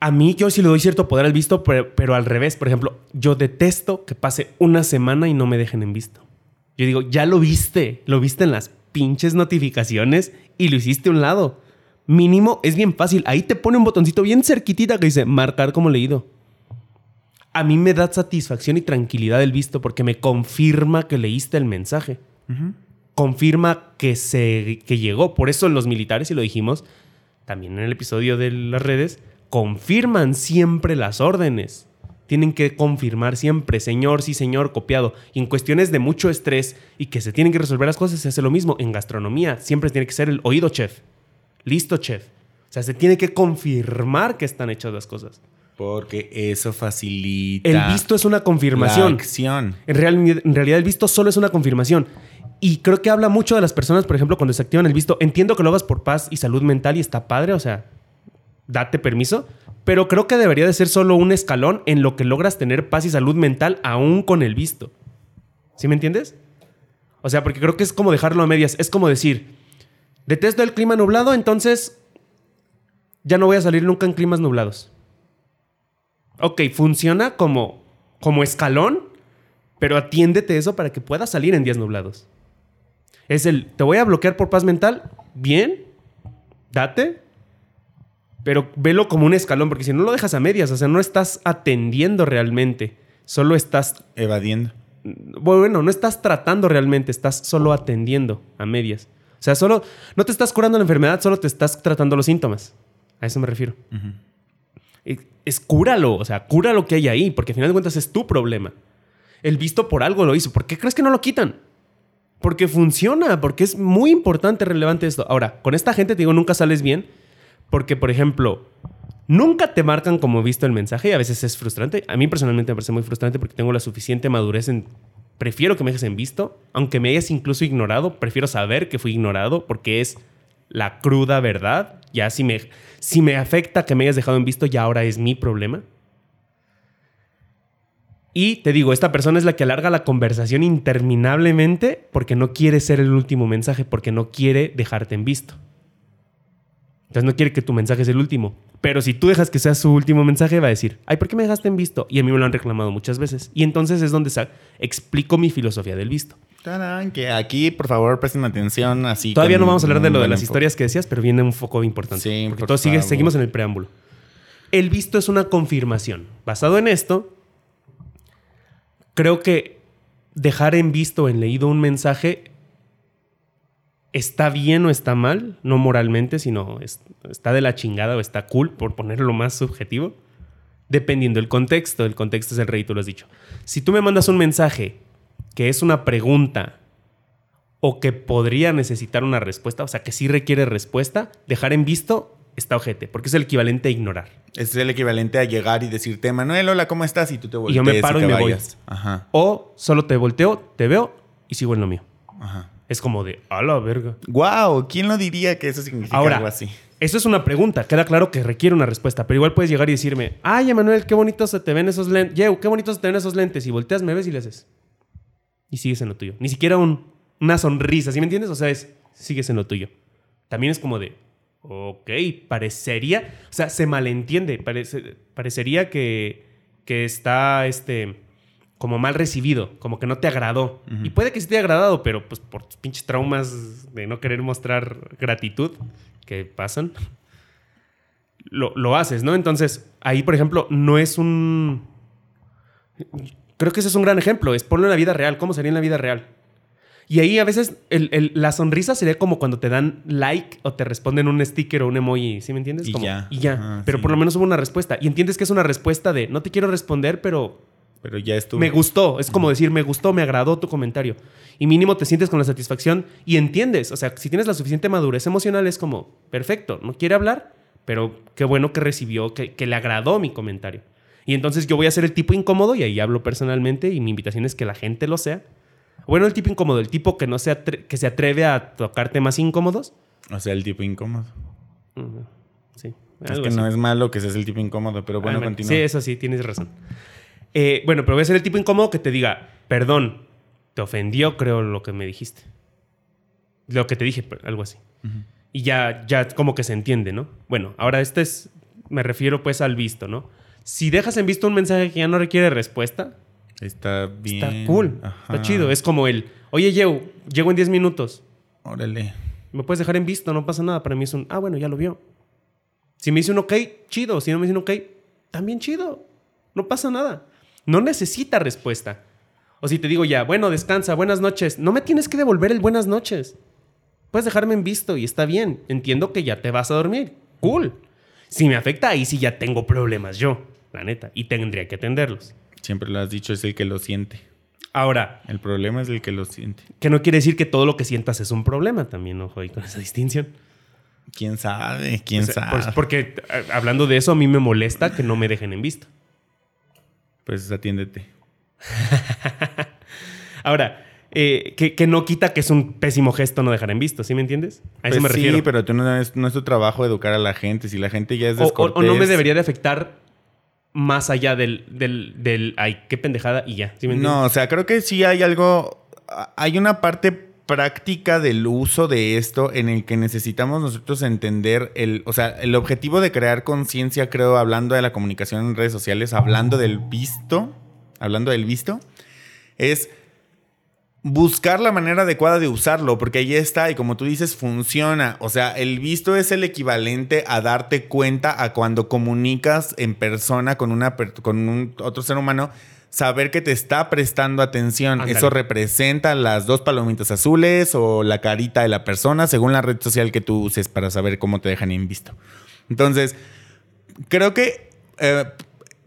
a mí yo sí le doy cierto poder al visto, pero, pero al revés. Por ejemplo, yo detesto que pase una semana y no me dejen en visto. Yo digo, ya lo viste, lo viste en las pinches notificaciones y lo hiciste a un lado. Mínimo es bien fácil. Ahí te pone un botoncito bien cerquitita que dice marcar como leído. A mí me da satisfacción y tranquilidad el visto porque me confirma que leíste el mensaje. Confirma que, se, que llegó. Por eso los militares, y lo dijimos también en el episodio de las redes, confirman siempre las órdenes. Tienen que confirmar siempre, señor, sí, señor, copiado. Y en cuestiones de mucho estrés y que se tienen que resolver las cosas, se hace lo mismo. En gastronomía siempre tiene que ser el oído chef. Listo, chef. O sea, se tiene que confirmar que están hechas las cosas. Porque eso facilita. El visto es una confirmación. La acción. En, real- en realidad, el visto solo es una confirmación. Y creo que habla mucho de las personas, por ejemplo, cuando se activan el visto. Entiendo que lo hagas por paz y salud mental y está padre, o sea, date permiso. Pero creo que debería de ser solo un escalón en lo que logras tener paz y salud mental aún con el visto. ¿Sí me entiendes? O sea, porque creo que es como dejarlo a medias. Es como decir, detesto el clima nublado, entonces ya no voy a salir nunca en climas nublados. Ok, funciona como, como escalón, pero atiéndete eso para que puedas salir en días nublados. Es el, te voy a bloquear por paz mental, bien, date, pero velo como un escalón, porque si no lo dejas a medias, o sea, no estás atendiendo realmente, solo estás, Evadiendo. bueno, no estás tratando realmente, estás solo atendiendo a medias. O sea, solo, no te estás curando la enfermedad, solo te estás tratando los síntomas. A eso me refiero. Es, es cúralo, o sea, cura lo que hay ahí, porque al final de cuentas es tu problema. El visto por algo lo hizo. ¿Por qué crees que no lo quitan? Porque funciona, porque es muy importante, relevante esto. Ahora, con esta gente te digo, nunca sales bien, porque, por ejemplo, nunca te marcan como visto el mensaje y a veces es frustrante. A mí personalmente me parece muy frustrante porque tengo la suficiente madurez en... Prefiero que me dejes en visto, aunque me hayas incluso ignorado, prefiero saber que fui ignorado porque es la cruda verdad. Ya si me, si me afecta que me hayas dejado en visto, ya ahora es mi problema. Y te digo, esta persona es la que alarga la conversación interminablemente porque no quiere ser el último mensaje, porque no quiere dejarte en visto. Entonces no quiere que tu mensaje sea el último. Pero si tú dejas que sea su último mensaje, va a decir, ay, ¿por qué me dejaste en visto? Y a mí me lo han reclamado muchas veces. Y entonces es donde explico mi filosofía del visto. Tarán, que aquí, por favor, presten atención así. Todavía no vamos a hablar de lo de las historias que decías, pero viene un foco importante. Sí, porque por todos sigue- seguimos en el preámbulo. El visto es una confirmación. Basado en esto, creo que dejar en visto, en leído un mensaje, está bien o está mal, no moralmente, sino es- está de la chingada o está cool, por ponerlo más subjetivo, dependiendo del contexto. El contexto es el rey, tú lo has dicho. Si tú me mandas un mensaje que es una pregunta o que podría necesitar una respuesta, o sea, que sí requiere respuesta, dejar en visto está ojete, porque es el equivalente a ignorar. Es el equivalente a llegar y decirte, Manuel, hola, ¿cómo estás? Y tú te volteas Y yo me paro y me voy. Ajá, O solo te volteo, te veo y sigo en lo mío. ajá. Es como de, a la verga. Wow, ¿quién lo diría que eso significa Ahora, algo así? eso es una pregunta. Queda claro que requiere una respuesta. Pero igual puedes llegar y decirme, ay, Emanuel, qué bonitos se te ven esos lentes. Yeu, qué bonitos se te ven esos lentes. Y volteas, me ves y le haces. Y sigues en lo tuyo. Ni siquiera un- una sonrisa, ¿sí me entiendes? O sea, es, sigues en lo tuyo. También es como de, ok, parecería, o sea, se malentiende. Parece, parecería que, que está, este, como mal recibido, como que no te agradó. Ujú. Y puede que sí te haya agradado, pero pues por tus pinches traumas de no querer mostrar gratitud que pasan, lo, lo haces, ¿no? Entonces, ahí, por ejemplo, no es un... Creo que ese es un gran ejemplo, es ponlo en la vida real, ¿cómo sería en la vida real? Y ahí a veces el- el- la sonrisa sería como cuando te dan like o te responden un sticker o un emoji, ¿sí me entiendes? Y Como- ya. Y ya. Ah, pero sí. por lo menos hubo una respuesta. Y entiendes que es una respuesta de no te quiero responder, pero Pero ya estuvo. Me gustó. Es como decir, me gustó, me agradó tu comentario. Y mínimo te sientes con la satisfacción y entiendes. O sea, si tienes la suficiente madurez emocional, es como, perfecto, no quiere hablar, pero qué bueno que recibió, que, que le agradó mi comentario. Y entonces yo voy a ser el tipo incómodo y ahí hablo personalmente y mi invitación es que la gente lo sea. Bueno, el tipo incómodo, el tipo que no se, que se atreve a tocar temas incómodos. O sea, el tipo incómodo. Sí. Es que así. no es malo que seas el tipo incómodo, pero bueno, Ah, continúa. Sí, eso sí, tienes razón. Eh, bueno, pero voy a ser el tipo incómodo que te diga, perdón, te ofendió, creo, lo que me dijiste. Lo que te dije, algo así. Y ya, ya como que se entiende, ¿no? Bueno, ahora este es, me refiero pues al visto, ¿no? Si dejas en visto un mensaje que ya no requiere respuesta, Está bien. está cool, Ajá. está chido. Es como el, oye, Yeu, llego en 10 minutos. Órale. Me puedes dejar en visto, no pasa nada. Para mí es un, ah, bueno, ya lo vio. Si me dice un ok, chido. Si no me dice un ok, también chido. No pasa nada. No necesita respuesta. O si te digo ya, bueno, descansa, buenas noches. No me tienes que devolver el buenas noches. Puedes dejarme en visto y está bien. Entiendo que ya te vas a dormir. Cool. Si me afecta, ahí sí ya tengo problemas yo, la neta. Y tendría que atenderlos. Siempre lo has dicho, es el que lo siente. Ahora, El problema es el que lo siente. que no quiere decir que todo lo que sientas es un problema también, ojo ahí con esa distinción. ¿Quién sabe? ¿Quién O sea, sabe? pues, porque eh, hablando de eso, a mí me molesta que no me dejen en visto. Pues atiéndete. Ahora, eh, que, que no quita que es un pésimo gesto no dejar en visto, ¿sí me entiendes? A eso Pues me sí, refiero. pero tú no es, no es tu trabajo educar a la gente. Si la gente ya es o, o- descortés... o no me debería de afectar más allá del, del, del, ay, qué pendejada y ya. ¿sí me entiendes? No, o sea, creo que sí hay algo... Hay una parte práctica del uso de esto en el que necesitamos nosotros entender el... O sea, el objetivo de crear conciencia, creo, hablando de la comunicación en redes sociales, hablando del visto, hablando del visto, es buscar la manera adecuada de usarlo, porque ahí está y como tú dices, funciona. O sea, el visto es el equivalente a darte cuenta a cuando comunicas en persona con, una, con un otro ser humano, saber que te está prestando atención. Eso representa las dos palomitas azules o la carita de la persona, según la red social que tú uses para saber cómo te dejan en visto. Entonces, creo que eh,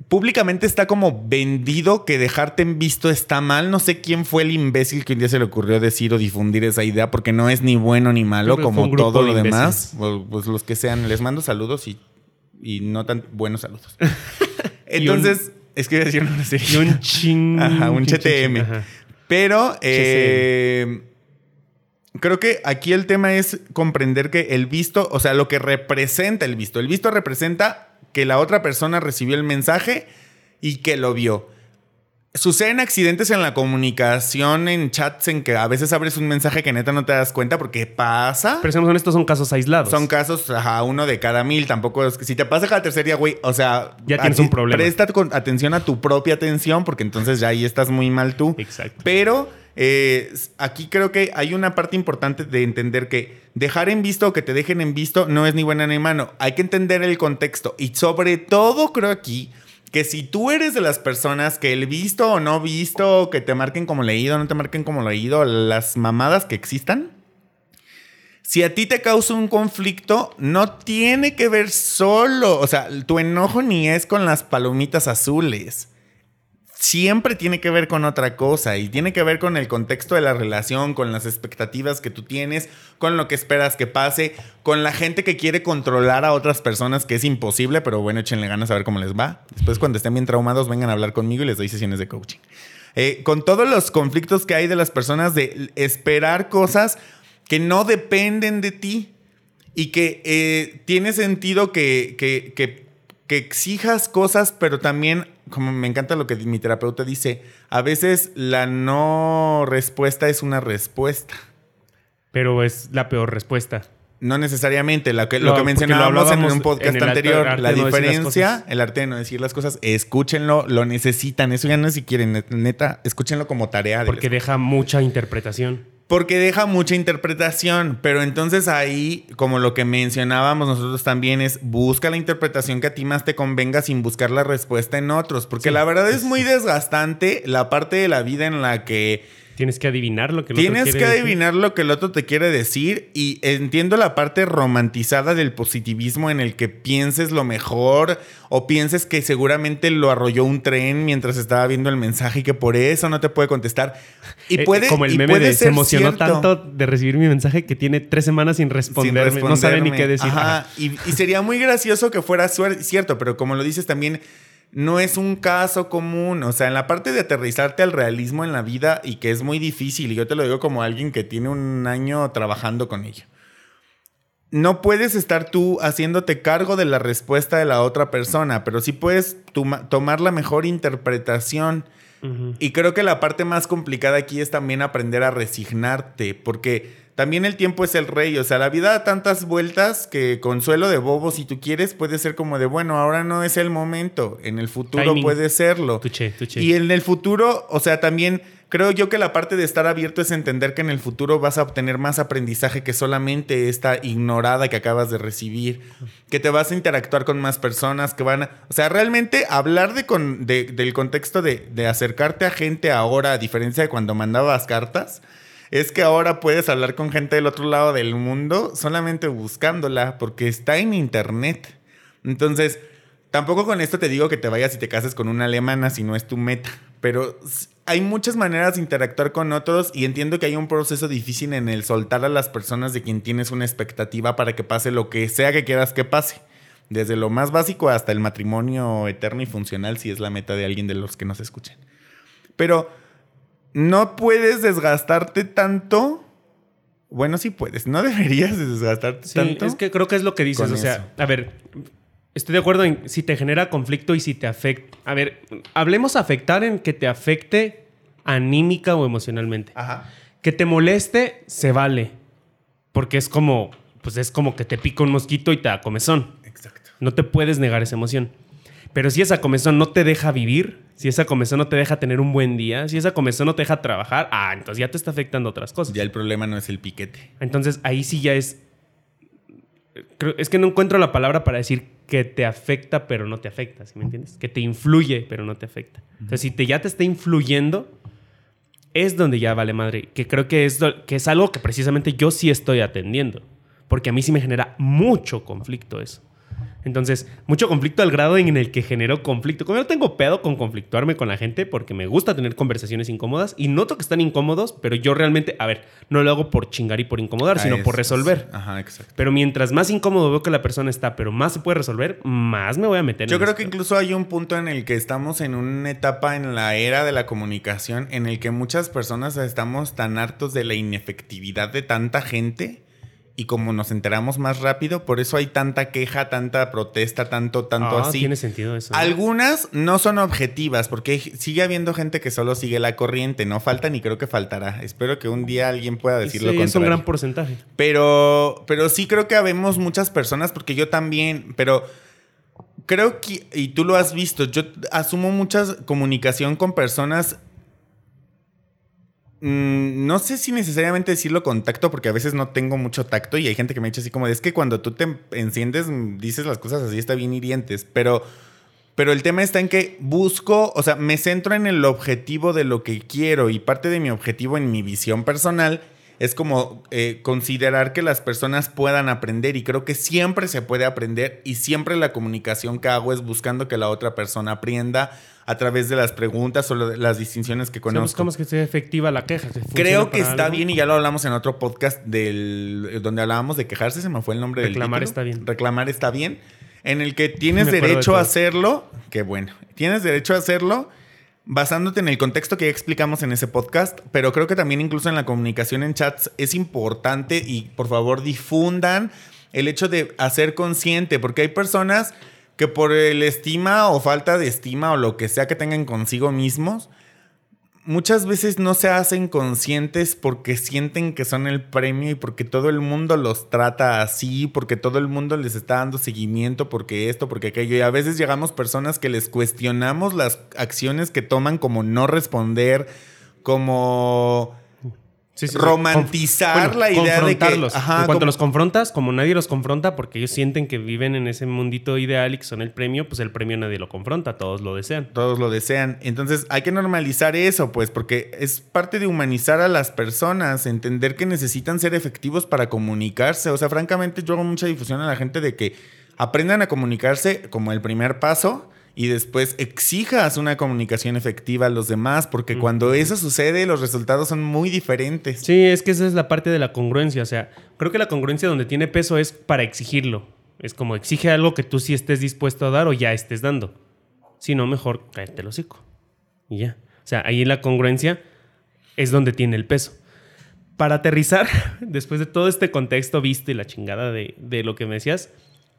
públicamente está como vendido que dejarte en visto está mal. No sé quién fue el imbécil que un día se le ocurrió decir o difundir esa idea porque no es ni bueno ni malo como todo lo demás. Pues los que sean, les mando saludos y, y no tan buenos saludos. Entonces, es que iba a decir una serie. Un ching. Ajá, un chin, chin, CTM. chin, ajá. Pero eh, creo que aquí el tema es comprender que el visto, o sea, lo que representa el visto. El visto representa que la otra persona recibió el mensaje y que lo vio. Suceden accidentes en la comunicación, en chats, en que a veces abres un mensaje que neta no te das cuenta porque pasa. Pero seamos honestos, son casos aislados. Son casos, ajá, uno de cada mil. Tampoco es que si te pasa cada tercer día, güey, o sea, Ya tienes un problema. Presta atención a tu propia atención, porque entonces ya ahí estás muy mal tú. Exacto. Pero eh, aquí creo que hay una parte importante de entender que dejar en visto o que te dejen en visto no es ni buena ni mano. Hay que entender el contexto. Y sobre todo creo aquí que si tú eres de las personas que el visto o no visto, que te marquen como leído, no te marquen como leído, las mamadas que existan, si a ti te causa un conflicto, no tiene que ver solo, o sea, tu enojo ni es con las palomitas azules. Siempre tiene que ver con otra cosa y tiene que ver con el contexto de la relación, con las expectativas que tú tienes, con lo que esperas que pase, con la gente que quiere controlar a otras personas, que es imposible, pero bueno, échenle ganas a ver cómo les va. Después, cuando estén bien traumados, vengan a hablar conmigo y les doy sesiones de coaching. Eh, con todos los conflictos que hay de las personas de esperar cosas que no dependen de ti y que eh, tiene sentido que, que, que- que exijas cosas, pero también, como me encanta lo que mi terapeuta dice, a veces la no respuesta es una respuesta. Pero es la peor respuesta. No necesariamente, lo que, No, lo que mencionábamos lo en un podcast en el arte- anterior, arte la no diferencia, el arte de no decir las cosas, escúchenlo, lo necesitan, eso ya no es si quieren, net- neta, escúchenlo como tarea. de Porque deja mucha interpretación. Porque deja mucha interpretación, pero entonces ahí, como lo que mencionábamos nosotros también, es busca la interpretación que a ti más te convenga sin buscar la respuesta en otros. Porque Sí, la verdad es es- muy desgastante la parte de la vida en la que Tienes que adivinar lo que el Tienes otro quiere que decir. adivinar lo que el otro te quiere decir y entiendo la parte romantizada del positivismo en el que pienses lo mejor o pienses que seguramente lo arrolló un tren mientras estaba viendo el mensaje y que por eso no te puede contestar. Y Eh, puede como el meme de se emocionó cierto. tanto de recibir mi mensaje que tiene tres semanas sin sin responderme. No sabe ni qué decir. Ajá, Ajá. Y, y sería muy gracioso que fuera cierto, pero como lo dices también, no es un caso común. O sea, en la parte de aterrizarte al realismo en la vida y que es muy difícil, y yo te lo digo como alguien que tiene un año trabajando con ello. No puedes estar tú haciéndote cargo de la respuesta de la otra persona, pero sí puedes toma- tomar la mejor interpretación. Y creo que la parte más complicada aquí es también aprender a resignarte, porque también el tiempo es el rey, o sea, la vida da tantas vueltas que consuelo de bobo, si tú quieres, puede ser como de, bueno, ahora no es el momento, en el futuro Timing. puede serlo. Tuche, tuche. Y en el futuro, o sea, también creo yo que la parte de estar abierto es entender que en el futuro vas a obtener más aprendizaje que solamente esta ignorada que acabas de recibir, que te vas a interactuar con más personas, que van a... O sea, realmente hablar de con, de- del contexto de, de acercarte a gente ahora, a diferencia de cuando mandabas cartas, es que ahora puedes hablar con gente del otro lado del mundo solamente buscándola, porque está en internet. Entonces, tampoco con esto te digo que te vayas y te cases con una alemana si no es tu meta. Pero hay muchas maneras de interactuar con otros y entiendo que hay un proceso difícil en el soltar a las personas de quien tienes una expectativa para que pase lo que sea que quieras que pase. Desde lo más básico hasta el matrimonio eterno y funcional, si es la meta de alguien de los que nos escuchen. Pero no puedes desgastarte tanto. Bueno, sí puedes. No deberías de desgastarte Sí, tanto. es que creo que es lo que dices. O sea, eso. a ver, estoy de acuerdo en si te genera conflicto y si te afecta. A ver, hablemos afectar en que te afecte anímica o emocionalmente. Ajá. Que te moleste, se vale. Porque es como, pues es como que te pica un mosquito y te da comezón. Exacto. No te puedes negar esa emoción. Pero si esa comezón no te deja vivir, si esa comezón no te deja tener un buen día, si esa comezón no te deja trabajar, ah, entonces ya te está afectando otras cosas. Ya el problema no es el piquete. Entonces ahí sí ya es. es que no encuentro la palabra para decir que te afecta, pero no te afecta, ¿sí me entiendes? Que te influye, pero no te afecta. Entonces, si te, ya te está influyendo, es donde ya vale madre. Que creo que es, que es algo que precisamente yo sí estoy atendiendo. Porque a mí sí me genera mucho conflicto eso. Entonces, mucho conflicto al grado en el que generó conflicto. Como yo no tengo pedo con conflictuarme con la gente porque me gusta tener conversaciones incómodas y noto que están incómodos, pero yo realmente, a ver, no lo hago por chingar y por incomodar, sino por es- resolver. Ajá, exacto. Pero mientras más incómodo veo que la persona está, pero más se puede resolver, más me voy a meter Yo en creo que incluso hay un punto en el que estamos en una etapa en la era de la comunicación en el que muchas personas estamos tan hartos de la inefectividad de tanta gente y como nos enteramos más rápido, por eso hay tanta queja, tanta protesta, tanto, tanto Ah, así. Tiene sentido eso. Algunas no son objetivas, porque sigue habiendo gente que solo sigue la corriente. No falta ni creo que faltará. Espero que un día alguien pueda decir sí, lo es un gran porcentaje. Pero, pero sí creo que habemos muchas personas, porque yo también, pero creo que, y tú lo has visto, yo asumo mucha comunicación con personas. Mm, No sé si necesariamente decirlo con tacto, porque a veces no tengo mucho tacto y hay gente que me ha dicho así como, es que cuando tú te enciendes mm, dices las cosas así, está bien hirientes, pero, pero el tema está en que busco, o sea, me centro en el objetivo de lo que quiero y parte de mi objetivo en mi visión personal es como eh, considerar que las personas puedan aprender y creo que siempre se puede aprender y siempre la comunicación que hago es buscando que la otra persona aprenda a través de las preguntas o las distinciones que O sea, conozco. buscamos que sea efectiva la queja. que Creo que está algo. bien y ya lo hablamos en otro podcast del donde hablábamos de quejarse, se me fue el nombre Reclamar del está bien. Reclamar está bien, en el que tienes de derecho a hacerlo, que bueno, tienes derecho a hacerlo basándote en el contexto que ya explicamos en ese podcast, pero creo que también incluso en la comunicación en chats es importante y por favor difundan el hecho de hacer consciente, porque hay personas que por el estima o falta de estima o lo que sea que tengan consigo mismos, muchas veces no se hacen conscientes porque sienten que son el premio y porque todo el mundo los trata así, porque todo el mundo les está dando seguimiento, porque esto, porque aquello. Y a veces llegamos personas que les cuestionamos las acciones que toman como no responder, como Sí, sí, sí. romantizar Bueno, la idea de que... Ajá, en cuanto como- los confrontas, como nadie los confronta, porque ellos sienten que viven en ese mundito ideal y que son el premio, pues el premio nadie lo confronta, todos lo desean. todos lo desean. Entonces hay que normalizar eso, pues, porque es parte de humanizar a las personas, entender que necesitan ser efectivos para comunicarse. O sea, francamente, yo hago mucha difusión a la gente de que aprendan a comunicarse como el primer paso y después exijas una comunicación efectiva a los demás, porque cuando eso sucede, los resultados son muy diferentes. Sí, es que esa es la parte de la congruencia. O sea, creo que la congruencia donde tiene peso es para exigirlo. Es como exige algo que tú sí estés dispuesto a dar o ya estés dando. Si no, mejor cállate el hocico. Y ya. O sea, ahí la congruencia es donde tiene el peso. Para aterrizar, después de todo este contexto visto y la chingada de, de lo que me decías,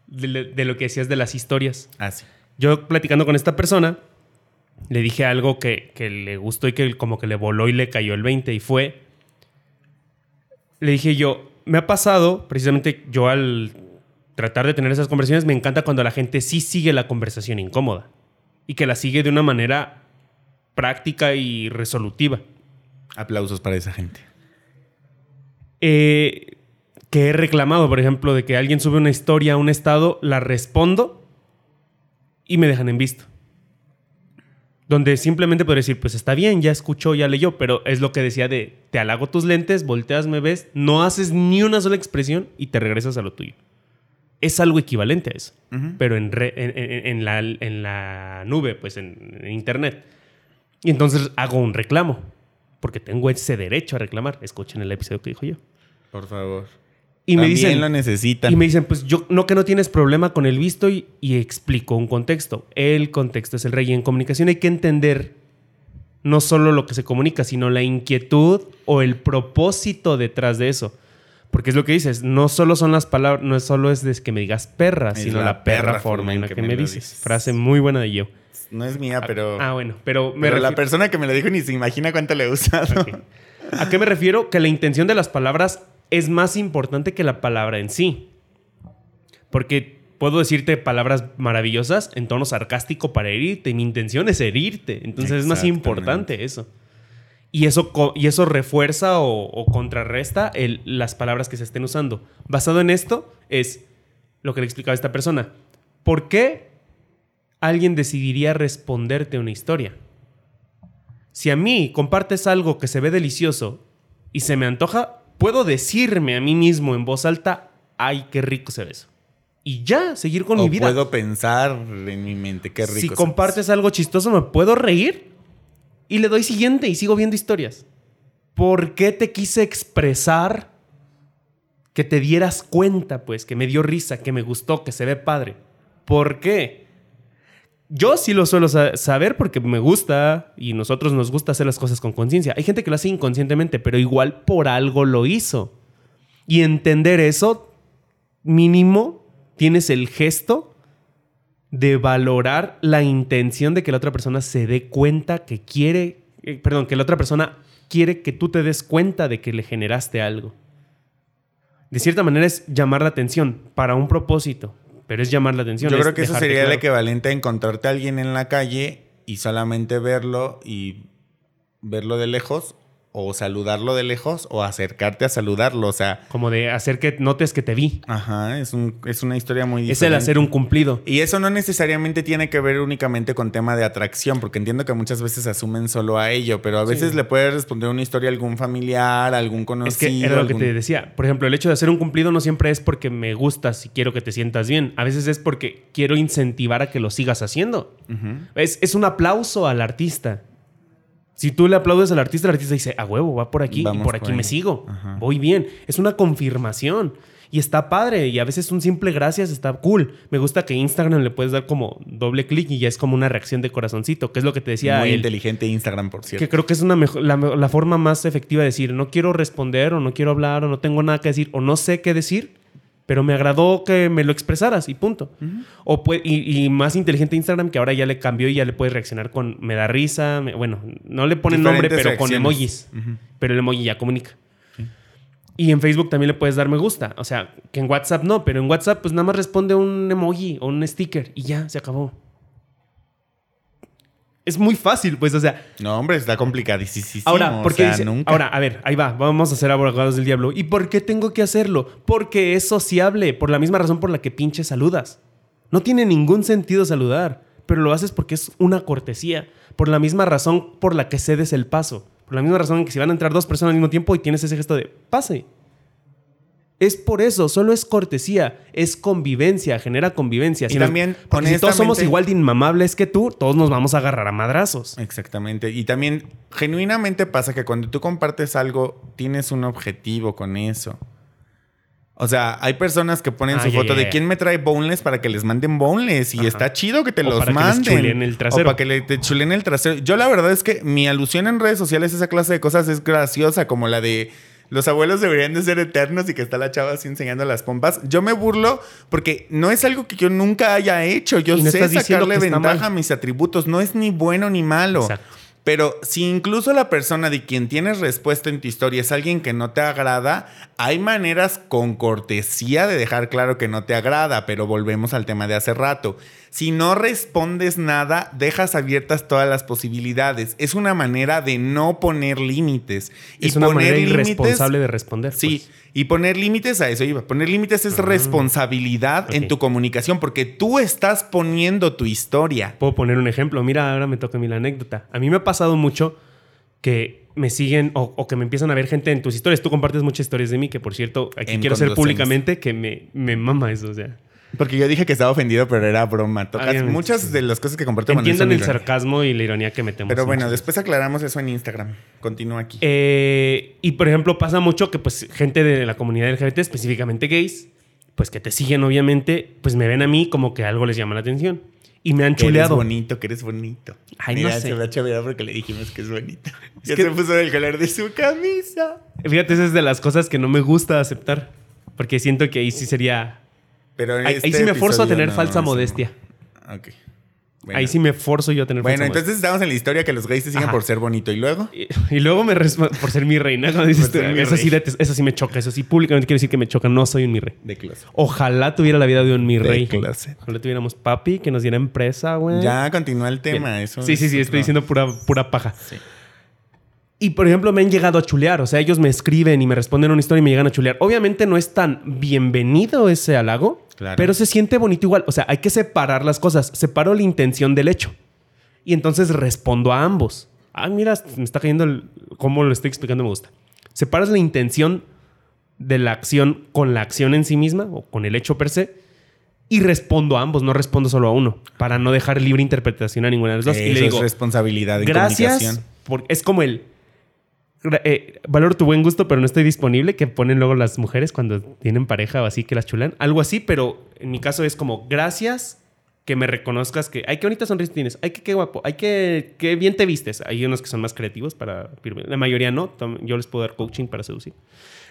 de, de lo que decías de las historias. Así. Yo platicando con esta persona, le dije algo que, que le gustó y que como que le voló y le cayó el 20 y fue, le dije yo, me ha pasado, precisamente yo al tratar de tener esas conversaciones, me encanta cuando la gente sí sigue la conversación incómoda y que la sigue de una manera práctica y resolutiva. Aplausos para esa gente. Eh, que he reclamado, por ejemplo, de que alguien sube una historia a un estado, la respondo y me dejan en visto. Donde simplemente podría decir, pues está bien, ya escuchó, ya leyó, pero es lo que decía de, te halago tus lentes, volteas, me ves, no haces ni una sola expresión y te regresas a lo tuyo. Es algo equivalente a eso, Ujú. pero en, re- en- en- en la, en la nube, pues en, en internet. Y entonces hago un reclamo, porque tengo ese derecho a reclamar. Escuchen el episodio que dijo yo. Por favor. Y me dicen, lo necesitan. y me dicen, pues yo no que no tienes problema con el visto y, y explico un contexto. El contexto es el rey. Y en comunicación hay que entender no solo lo que se comunica, sino la inquietud o el propósito detrás de eso. Porque es lo que dices, no solo son las palabras, no solo es de que me digas perra, Es sino la la, perra, perra forma en la que, me dices. dices. Frase muy buena de yo. No es mía, pero... Ah, bueno, pero me pero la persona que me lo dijo ni se imagina cuánto le he usado. ¿A qué me refiero? Que la intención de las palabras es más importante que la palabra en sí. Porque puedo decirte palabras maravillosas en tono sarcástico para herirte. Mi intención es herirte. Entonces es más importante eso. Y eso, y eso refuerza o, o contrarresta el- las palabras que se estén usando. Basado en esto es lo que le explicaba a esta persona. ¿Por qué alguien decidiría responderte una historia? Si a mí compartes algo que se ve delicioso y se me antoja, puedo decirme a mí mismo en voz alta, ay, qué rico se ve eso. Y ya, seguir con o mi vida. puedo pensar en mi mente, qué rico. si se- compartes algo chistoso, me puedo reír y le doy siguiente y sigo viendo historias. ¿Por qué te quise expresar que te dieras cuenta, pues, que me dio risa, que me gustó, que se ve padre? ¿Por qué? Yo sí lo suelo sa- saber porque me gusta y nosotros nos gusta hacer las cosas con conciencia. Hay gente que lo hace inconscientemente, pero igual por algo lo hizo. Y entender eso, mínimo, tienes el gesto de valorar la intención de que la otra persona se dé cuenta que quiere, eh, perdón, que la otra persona quiere que tú te des cuenta de que le generaste algo. De cierta manera es llamar la atención para un propósito, pero es llamar la atención. Yo creo que eso sería el equivalente a encontrarte a alguien en la calle y solamente verlo y verlo de lejos o saludarlo de lejos o acercarte a saludarlo. O sea, Como de hacer que notes que te vi. ajá, es, un, es una historia muy Es diferente. el hacer un cumplido. Y eso no necesariamente tiene que ver únicamente con tema de atracción, porque entiendo que muchas veces asumen solo a ello, pero a veces Sí. le puede responder una historia a algún familiar, a algún Es conocido. que era lo que te decía. Por ejemplo, el hecho de hacer un cumplido no siempre es porque me gustas y quiero que te sientas bien. A veces es porque quiero incentivar a que lo sigas haciendo. Es, es un aplauso al artista. Si tú le aplaudes al artista, el artista dice, a huevo, va por aquí y Vamos por por aquí ahí". me sigo. Ajá. Voy bien. Es una confirmación. Y está padre. Y a veces un simple gracias está cool. Me gusta que Instagram le puedes dar como doble clic y ya es como una reacción de corazoncito, que es lo que te decía Muy él. inteligente Instagram, por cierto. Que creo que es una la, la forma más efectiva de decir, no quiero responder o no quiero hablar o no tengo nada que decir o no sé qué decir, pero me agradó que me lo expresaras y punto. o pue- y, y más inteligente Instagram que ahora ya le cambió y ya le puedes reaccionar con me da risa, me- bueno, no le ponen nombre, Diferentes pero con emojis. Pero el emoji ya comunica. Y en Facebook también le puedes dar me gusta. O sea, que en WhatsApp no, pero en WhatsApp pues nada más responde un emoji o un sticker y ya, se acabó. Es muy fácil, pues, o sea. No, hombre, está complicadísimo. Ahora, porque o sea, dice- nunca. ahora, a ver, ahí va, vamos a ser abogados del diablo. ¿Y por qué tengo que hacerlo? Porque es sociable, por la misma razón por la que pinche saludas. No tiene ningún sentido saludar, pero lo haces porque es una cortesía, por la misma razón por la que cedes el paso, por la misma razón en que si van a entrar dos personas al mismo tiempo y tienes ese gesto de pase. Es por eso, solo es cortesía, es convivencia, genera convivencia. Y nos- también, porque si todos somos igual de inmamables que tú, todos nos vamos a agarrar a madrazos. Exactamente. Y también, genuinamente pasa que cuando tú compartes algo, tienes un objetivo con eso. O sea, hay personas que ponen Ah, su foto de quién me trae boneless para que les manden boneless. Y Ajá. está chido que te O los para que les manden. chuleen el trasero. O para que le te chulen el trasero. Yo la verdad es que mi alusión en redes sociales a esa clase de cosas es graciosa, como la de los abuelos deberían de ser eternos y que está la chava así enseñando las pompas. Yo me burlo porque no es algo que yo nunca haya hecho. Yo no sé sacarle ventaja mal. a mis atributos. No es ni bueno ni malo. Exacto. Pero si incluso la persona de quien tienes respuesta en tu historia es alguien que no te agrada, hay maneras con cortesía de dejar claro que no te agrada, pero volvemos al tema de hace rato. Si no respondes nada, dejas abiertas todas las posibilidades. Es una manera de no poner límites. Es una manera límites- irresponsable de responder. Sí, pues. y poner límites a eso iba. Poner límites es responsabilidad en tu comunicación porque tú estás poniendo tu historia. Puedo poner un ejemplo. Mira, ahora me toca a mí la anécdota. A mí me ha pasado mucho que me siguen o, o que me empiezan a ver gente en tus historias. Tú compartes muchas historias de mí, que por cierto, aquí En quiero hacer públicamente que me, me mama eso. O sea, Porque yo dije que estaba ofendido, pero era broma. Tocas muchas sí. de las cosas que comparto entiendan el sarcasmo y la ironía que metemos. Pero en bueno, después aclaramos eso en Instagram. Continúa aquí. Eh, y por ejemplo, pasa mucho que pues gente de la comunidad LGBT, específicamente gays, pues que te siguen obviamente, pues me ven a mí como que algo les llama la atención. Y me han que eres chuleado. bonito, que eres bonito. Ay, Mira, no sé. se va a chavear porque le dijimos que es bonito. ya que- se puso el color de su camisa. Fíjate, esa es de las cosas que no me gusta aceptar. Porque siento que ahí sí sería... Pero en Ahí, este ahí sí me forzo a tener no, falsa no. modestia. Ok. Bueno. Ahí sí me forzo yo a tener Bueno, falsa entonces estamos en la historia que los gays te siguen Ajá. por ser bonito. ¿Y luego? Y, y luego me por ser mi reina. cuando dices tú, eso, sí, eso sí me choca. Eso sí, públicamente quiero decir que me choca. No soy un mi rey. De closet. Ojalá tuviera la vida de un mi De rey. closet. Ojalá tuviéramos papi que nos diera empresa, güey. Ya continúa el tema. Bien. Eso sí, sí, sí, otro- estoy diciendo pura, pura paja. Sí. Y por ejemplo, me han llegado a chulear. O sea, ellos me escriben y me responden una historia y me llegan a chulear. Obviamente no es tan bienvenido ese halago, Claro. pero se siente bonito igual. O sea, hay que separar las cosas. Separo la intención del hecho. Y entonces respondo a ambos. Ah, mira, me está cayendo el. ¿Cómo lo estoy explicando? Me gusta. Separas la intención de la acción con la acción en sí misma o con el hecho per se. Y respondo a ambos, no respondo solo a uno, para no dejar libre interpretación a ninguna de las dos. y Eso le digo, es responsabilidad en gracias. comunicación. por- es como el. Eh, valoro tu buen gusto, pero no estoy disponible. Que ponen luego las mujeres cuando tienen pareja o así que las chulan. Algo así, pero en mi caso es como gracias que me reconozcas que. Ay, qué bonita sonrisa tienes. Ay, qué, qué guapo. Ay, qué, qué bien te vistes. Hay unos que son más creativos para. La mayoría no. Yo les puedo dar coaching para seducir.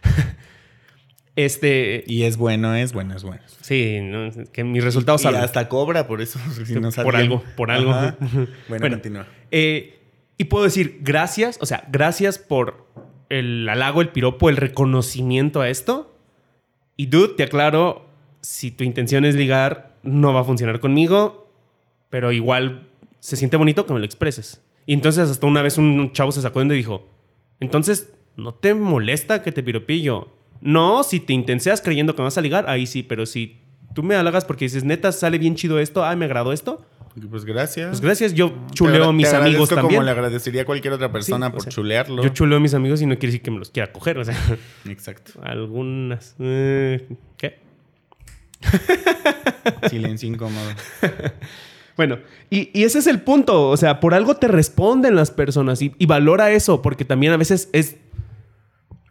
este. Y es bueno, es bueno, es bueno. Sí, no, que mis resultados y hasta cobra por eso. si no Por algo, por algo. Bueno, Bueno, continúa. Eh, y puedo decir gracias, o sea, gracias por el halago, el piropo, el reconocimiento a esto. Y dude, te aclaro, si tu intención es ligar, no va a funcionar conmigo, pero igual se siente bonito que me lo expreses. Y entonces hasta una vez un chavo se sacó donde dijo, entonces, ¿no te molesta que te piropillo? No, si te intenseas creyendo que vas a ligar, ahí sí, pero si tú me halagas porque dices, neta, sale bien chido esto, ay, me agradó esto, Pues gracias. pues gracias, yo chuleo a mis te amigos también. Como le agradecería a cualquier otra persona Sí, o por sea, chulearlo. Yo chuleo a mis amigos y no quiere decir que me los quiera coger. O sea, Exacto. algunas. eh, ¿Qué? Silencio incómodo. Bueno, y, y ese es el punto. O sea, por algo te responden las personas y, y valora eso, porque también a veces es.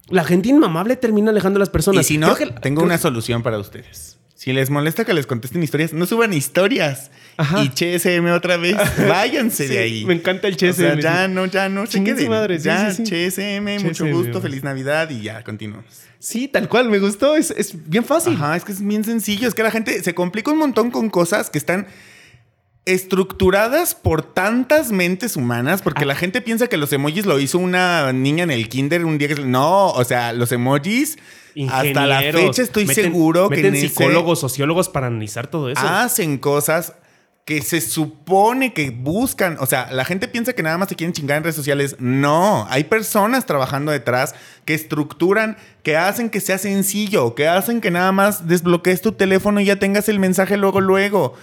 La gente inmamable termina alejando a las personas. Y si no, que- tengo creo- una solución para ustedes. Si les molesta que les contesten historias, no suban historias. Ajá. Y CSM otra vez, váyanse Sí, de ahí. Me encanta el O sea, CSM. ya no, ya no se queden. madre, sí, ya, sí. CSM, mucho gusto, feliz Navidad y ya, continuamos. Sí, tal cual, me gustó. Es, es bien fácil. Ajá, es que es bien sencillo. Es que la gente se complica un montón con cosas que están estructuradas por tantas mentes humanas, Ah. porque la gente piensa que los emojis lo hizo una niña en el kinder un día que... No, o sea, los emojis, hasta la fecha estoy meten- seguro que meten en ese- psicólogos, sociólogos para analizar todo eso. hacen cosas que se supone que buscan, o sea, la gente piensa que nada más te quieren chingar en redes sociales. No, hay personas trabajando detrás que estructuran, que hacen que sea sencillo, que hacen que nada más desbloquees tu teléfono y ya tengas el mensaje luego, luego.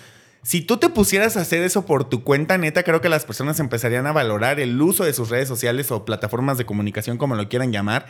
Si tú te pusieras a hacer eso por tu cuenta neta, creo que las personas empezarían a valorar el uso de sus redes sociales o plataformas de comunicación, como lo quieran llamar,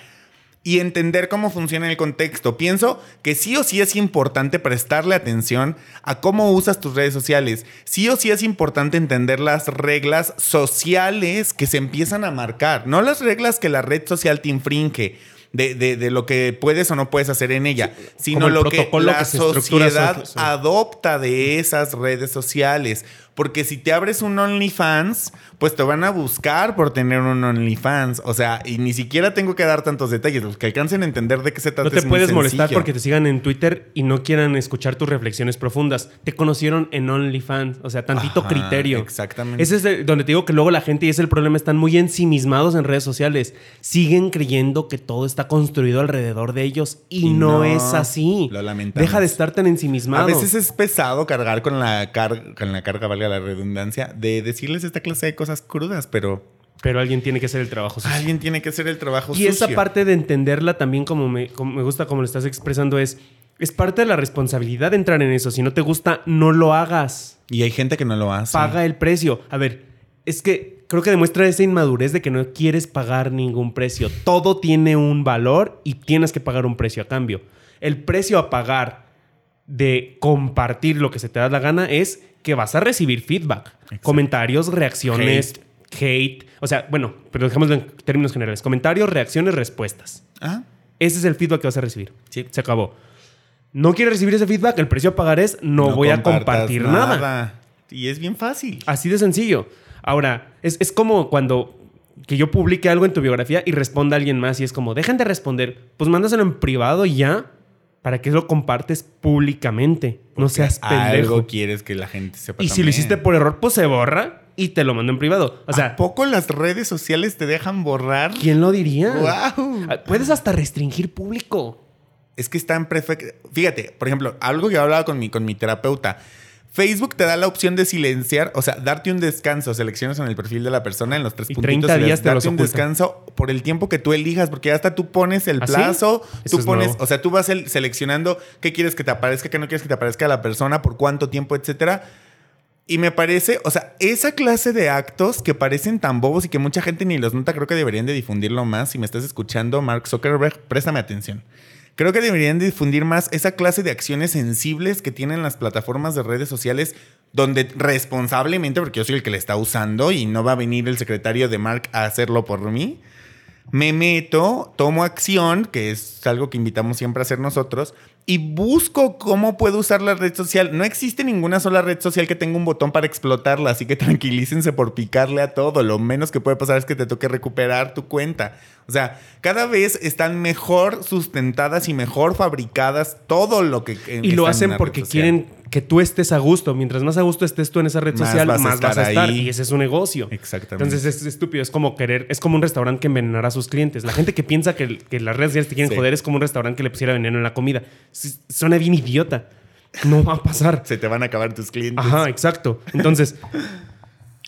y entender cómo funciona el contexto. Pienso que sí o sí es importante prestarle atención a cómo usas tus redes sociales. Sí o sí es importante entender las reglas sociales que se empiezan a marcar, no las reglas que la red social te infringe. De, de, lo que puedes o no puedes hacer en ella, sino lo que la sociedad adopta de esas redes sociales. Porque si te abres un OnlyFans, pues te van a buscar por tener un OnlyFans. O sea, y ni siquiera tengo que dar tantos detalles. Los que alcancen a entender de qué se trata. No te puedes molestar porque te sigan en Twitter y no quieran escuchar tus reflexiones profundas. Te conocieron en OnlyFans. O sea, tantito criterio. Exactamente. Ese es donde te digo que luego la gente, y ese es el problema, están muy ensimismados en redes sociales. Siguen creyendo que todo está construido alrededor de ellos y, no, es así. Lo lamentamos. Deja de estar tan ensimismado. A veces es pesado cargar con la, con la carga, valga la redundancia, de decirles esta clase de cosas crudas, pero... Pero alguien tiene que hacer el trabajo sucio. Alguien tiene que hacer el trabajo y esa parte de entenderla también como me, me gusta, como lo estás expresando, es... Es parte de la responsabilidad de entrar en eso. Si no te gusta, no lo hagas. Y hay gente que no lo hace. Paga el precio. A ver, es que creo que demuestra esa inmadurez de que no quieres pagar ningún precio. Todo tiene un valor y tienes que pagar un precio a cambio. El precio a pagar de compartir lo que se te da la gana es que vas a recibir feedback, comentarios, reacciones, hate. O sea, bueno, pero dejémoslo en términos generales. Comentarios, reacciones, respuestas. Ese es el feedback que vas a recibir. Sí. Se acabó. No quieres recibir ese feedback, el precio a pagar es no, voy a compartir nada. Y es bien fácil. Así de sencillo. Ahora, es, es como cuando que yo publique algo en tu biografía y responda alguien más y es como, dejen de responder, pues mándaselo en privado y ya. ¿Para qué lo compartes públicamente? no seas pendejo. Algo quieres que la gente sepa. Y si lo hiciste por error, pues se borra y te lo mando en privado. O sea, ¿A poco las redes sociales te dejan borrar? ¿Quién lo diría? ¡Wow! Ah, puedes hasta restringir público. Es que están perfecto. Fíjate, por ejemplo, algo que hablaba con mi, con mi terapeuta. Facebook te da la opción de silenciar, o sea, darte un descanso. Seleccionas en el perfil de la persona en los tres y puntitos. 30 días te darte un descanso por el tiempo que tú elijas, porque hasta tú pones el ¿Ah, plazo, tú pones, o sea, tú vas seleccionando qué quieres que te aparezca, qué no quieres que te aparezca la persona, por cuánto tiempo, etcétera. Y me parece, o sea, esa clase de actos que parecen tan bobos y que mucha gente ni los nota, creo que deberían de difundirlo más. Si me estás escuchando, Mark Zuckerberg, préstame atención. Creo que deberían difundir más esa clase de acciones sensibles que tienen las plataformas de redes sociales donde responsablemente, porque yo soy el que le está usando y no va a venir el secretario de Mark a hacerlo por mí, me meto, tomo acción, que es algo que invitamos siempre a hacer nosotros, y busco cómo puedo usar la red social. No existe ninguna sola red social que tenga un botón para explotarla, así que tranquilícense por picarle a todo. Lo menos que puede pasar es que te toque recuperar tu cuenta. O sea, cada vez están mejor sustentadas y mejor fabricadas todo lo que... Y lo hacen porque quieren que tú estés a gusto. Mientras más a gusto estés tú en esa red social, más vas a estar. Y ese es un negocio. Exactamente. Entonces es estúpido. Es como querer, es como un restaurante que envenenará a sus clientes. La gente que piensa que, que las redes sociales te quieren joder es como un restaurante que le pusiera veneno en la comida. Suena bien idiota. No va a pasar. Se te van a acabar tus clientes. Ajá, exacto. Entonces,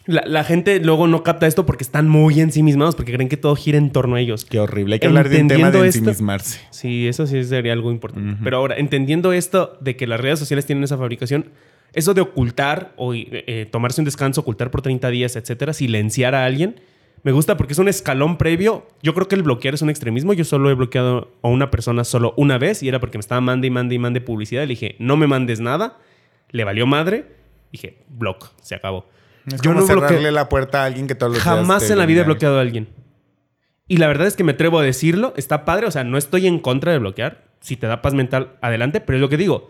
la, gente luego no capta esto porque están muy ensimismados, porque creen que todo gira en torno a ellos. Qué horrible. Hay que hablar de un tema de ensimismarse. sí, eso sí sería algo importante. Pero ahora, entendiendo esto de que las redes sociales tienen esa fabricación, eso de ocultar o eh, tomarse un descanso, ocultar por 30 días, etcétera, silenciar a alguien, me gusta porque es un escalón previo. Yo creo que el bloquear es un extremismo. Yo solo he bloqueado a una persona solo una vez y era porque me estaba mande y mande y mande publicidad. Le dije, no me mandes nada. Le valió madre. Dije, block, se acabó. Es yo no cerrarle la puerta a alguien que todos los Jamás en la vida he bloqueado a alguien. Y la verdad es que me atrevo a decirlo. Está padre. O sea, no estoy en contra de bloquear. Si te da paz mental, adelante. Pero es lo que digo.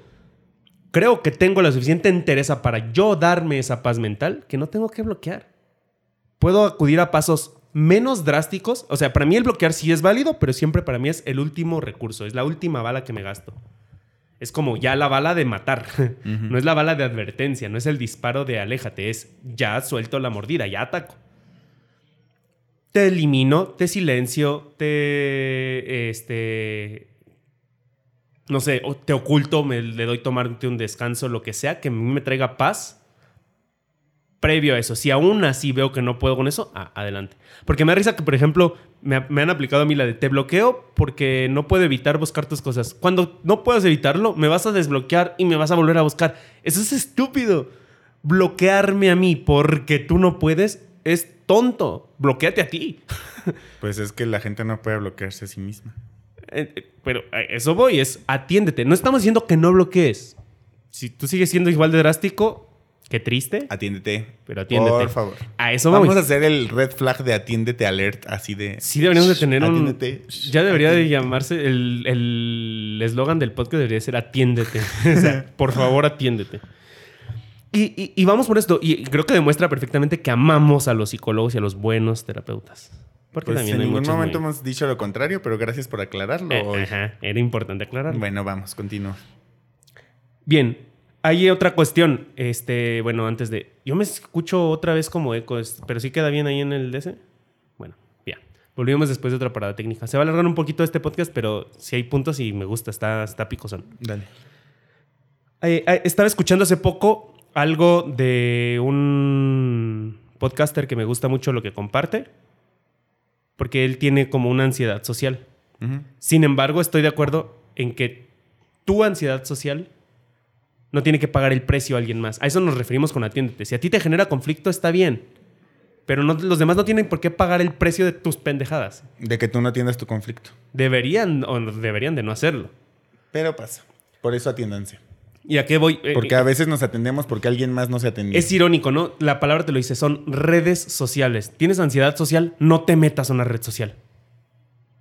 Creo que tengo la suficiente entereza para yo darme esa paz mental que no tengo que bloquear. Puedo acudir a pasos menos drásticos. O sea, para mí el bloquear sí es válido, pero siempre para mí es el último recurso. Es la última bala que me gasto es como ya la bala de matar. No es la bala de advertencia, no es el disparo de aléjate, es ya suelto la mordida, ya ataco. Te elimino, te silencio, te. Este. No sé, te oculto, me, le doy tomarte un descanso, lo que sea, que a mí me traiga paz. Previo a eso. Si aún así veo que no puedo con eso, ah, adelante. Porque me da risa que, por ejemplo, me, me han aplicado a mí la de te bloqueo porque no puedo evitar buscar tus cosas. Cuando no puedes evitarlo, me vas a desbloquear y me vas a volver a buscar. Eso es estúpido. Bloquearme a mí porque tú no puedes es tonto. Bloqueate a ti. Pues es que la gente no puede bloquearse a sí misma. Eh, eh, Pero a eso voy, es atiéndete. No estamos diciendo que no bloquees. Si tú sigues siendo igual de drástico, qué triste. Atiéndete. Pero atiéndete. Por favor. A eso voy. Vamos a hacer el red flag de atiéndete alert así de. Sí deberíamos de tener un... Atiéndete. Ya debería de llamarse... El el eslogan del podcast debería ser atiéndete. O sea, por favor, atiéndete. Y, y- y vamos por esto. Y creo que demuestra perfectamente que amamos a los psicólogos y a los buenos terapeutas. Porque Pues también en hay ningún momento muy- hemos dicho lo contrario, pero gracias por aclararlo. Eh, ajá, era importante aclarar. Bueno, vamos, continúa. Bien, hay otra cuestión. Este, bueno, antes de. Yo me escucho otra vez como eco, pero sí queda bien ahí en el DC. Bueno, ya. Volvimos después de otra parada técnica. Se va a alargar un poquito este podcast, pero sí hay puntos y me gusta, está, está picosón. Dale. Eh, eh, estaba escuchando hace poco algo de un podcaster que me gusta mucho lo que comparte, porque él tiene como una ansiedad social. Sin embargo, estoy de acuerdo en que tu ansiedad social no tiene que pagar el precio a alguien más. A eso nos referimos con atiéndete. Si a ti te genera conflicto, está bien. Pero no- los demás no tienen por qué pagar el precio de tus pendejadas. De que tú no atiendas tu conflicto. Deberían o deberían de no hacerlo. Pero pasa. Por eso atiéndanse. ¿Y a qué voy? Eh, Porque eh, a veces nos atendemos porque alguien más no se atendió. Es irónico, ¿no? La palabra te lo dice, son redes sociales. ¿Tienes ansiedad social? No te metas a una red social.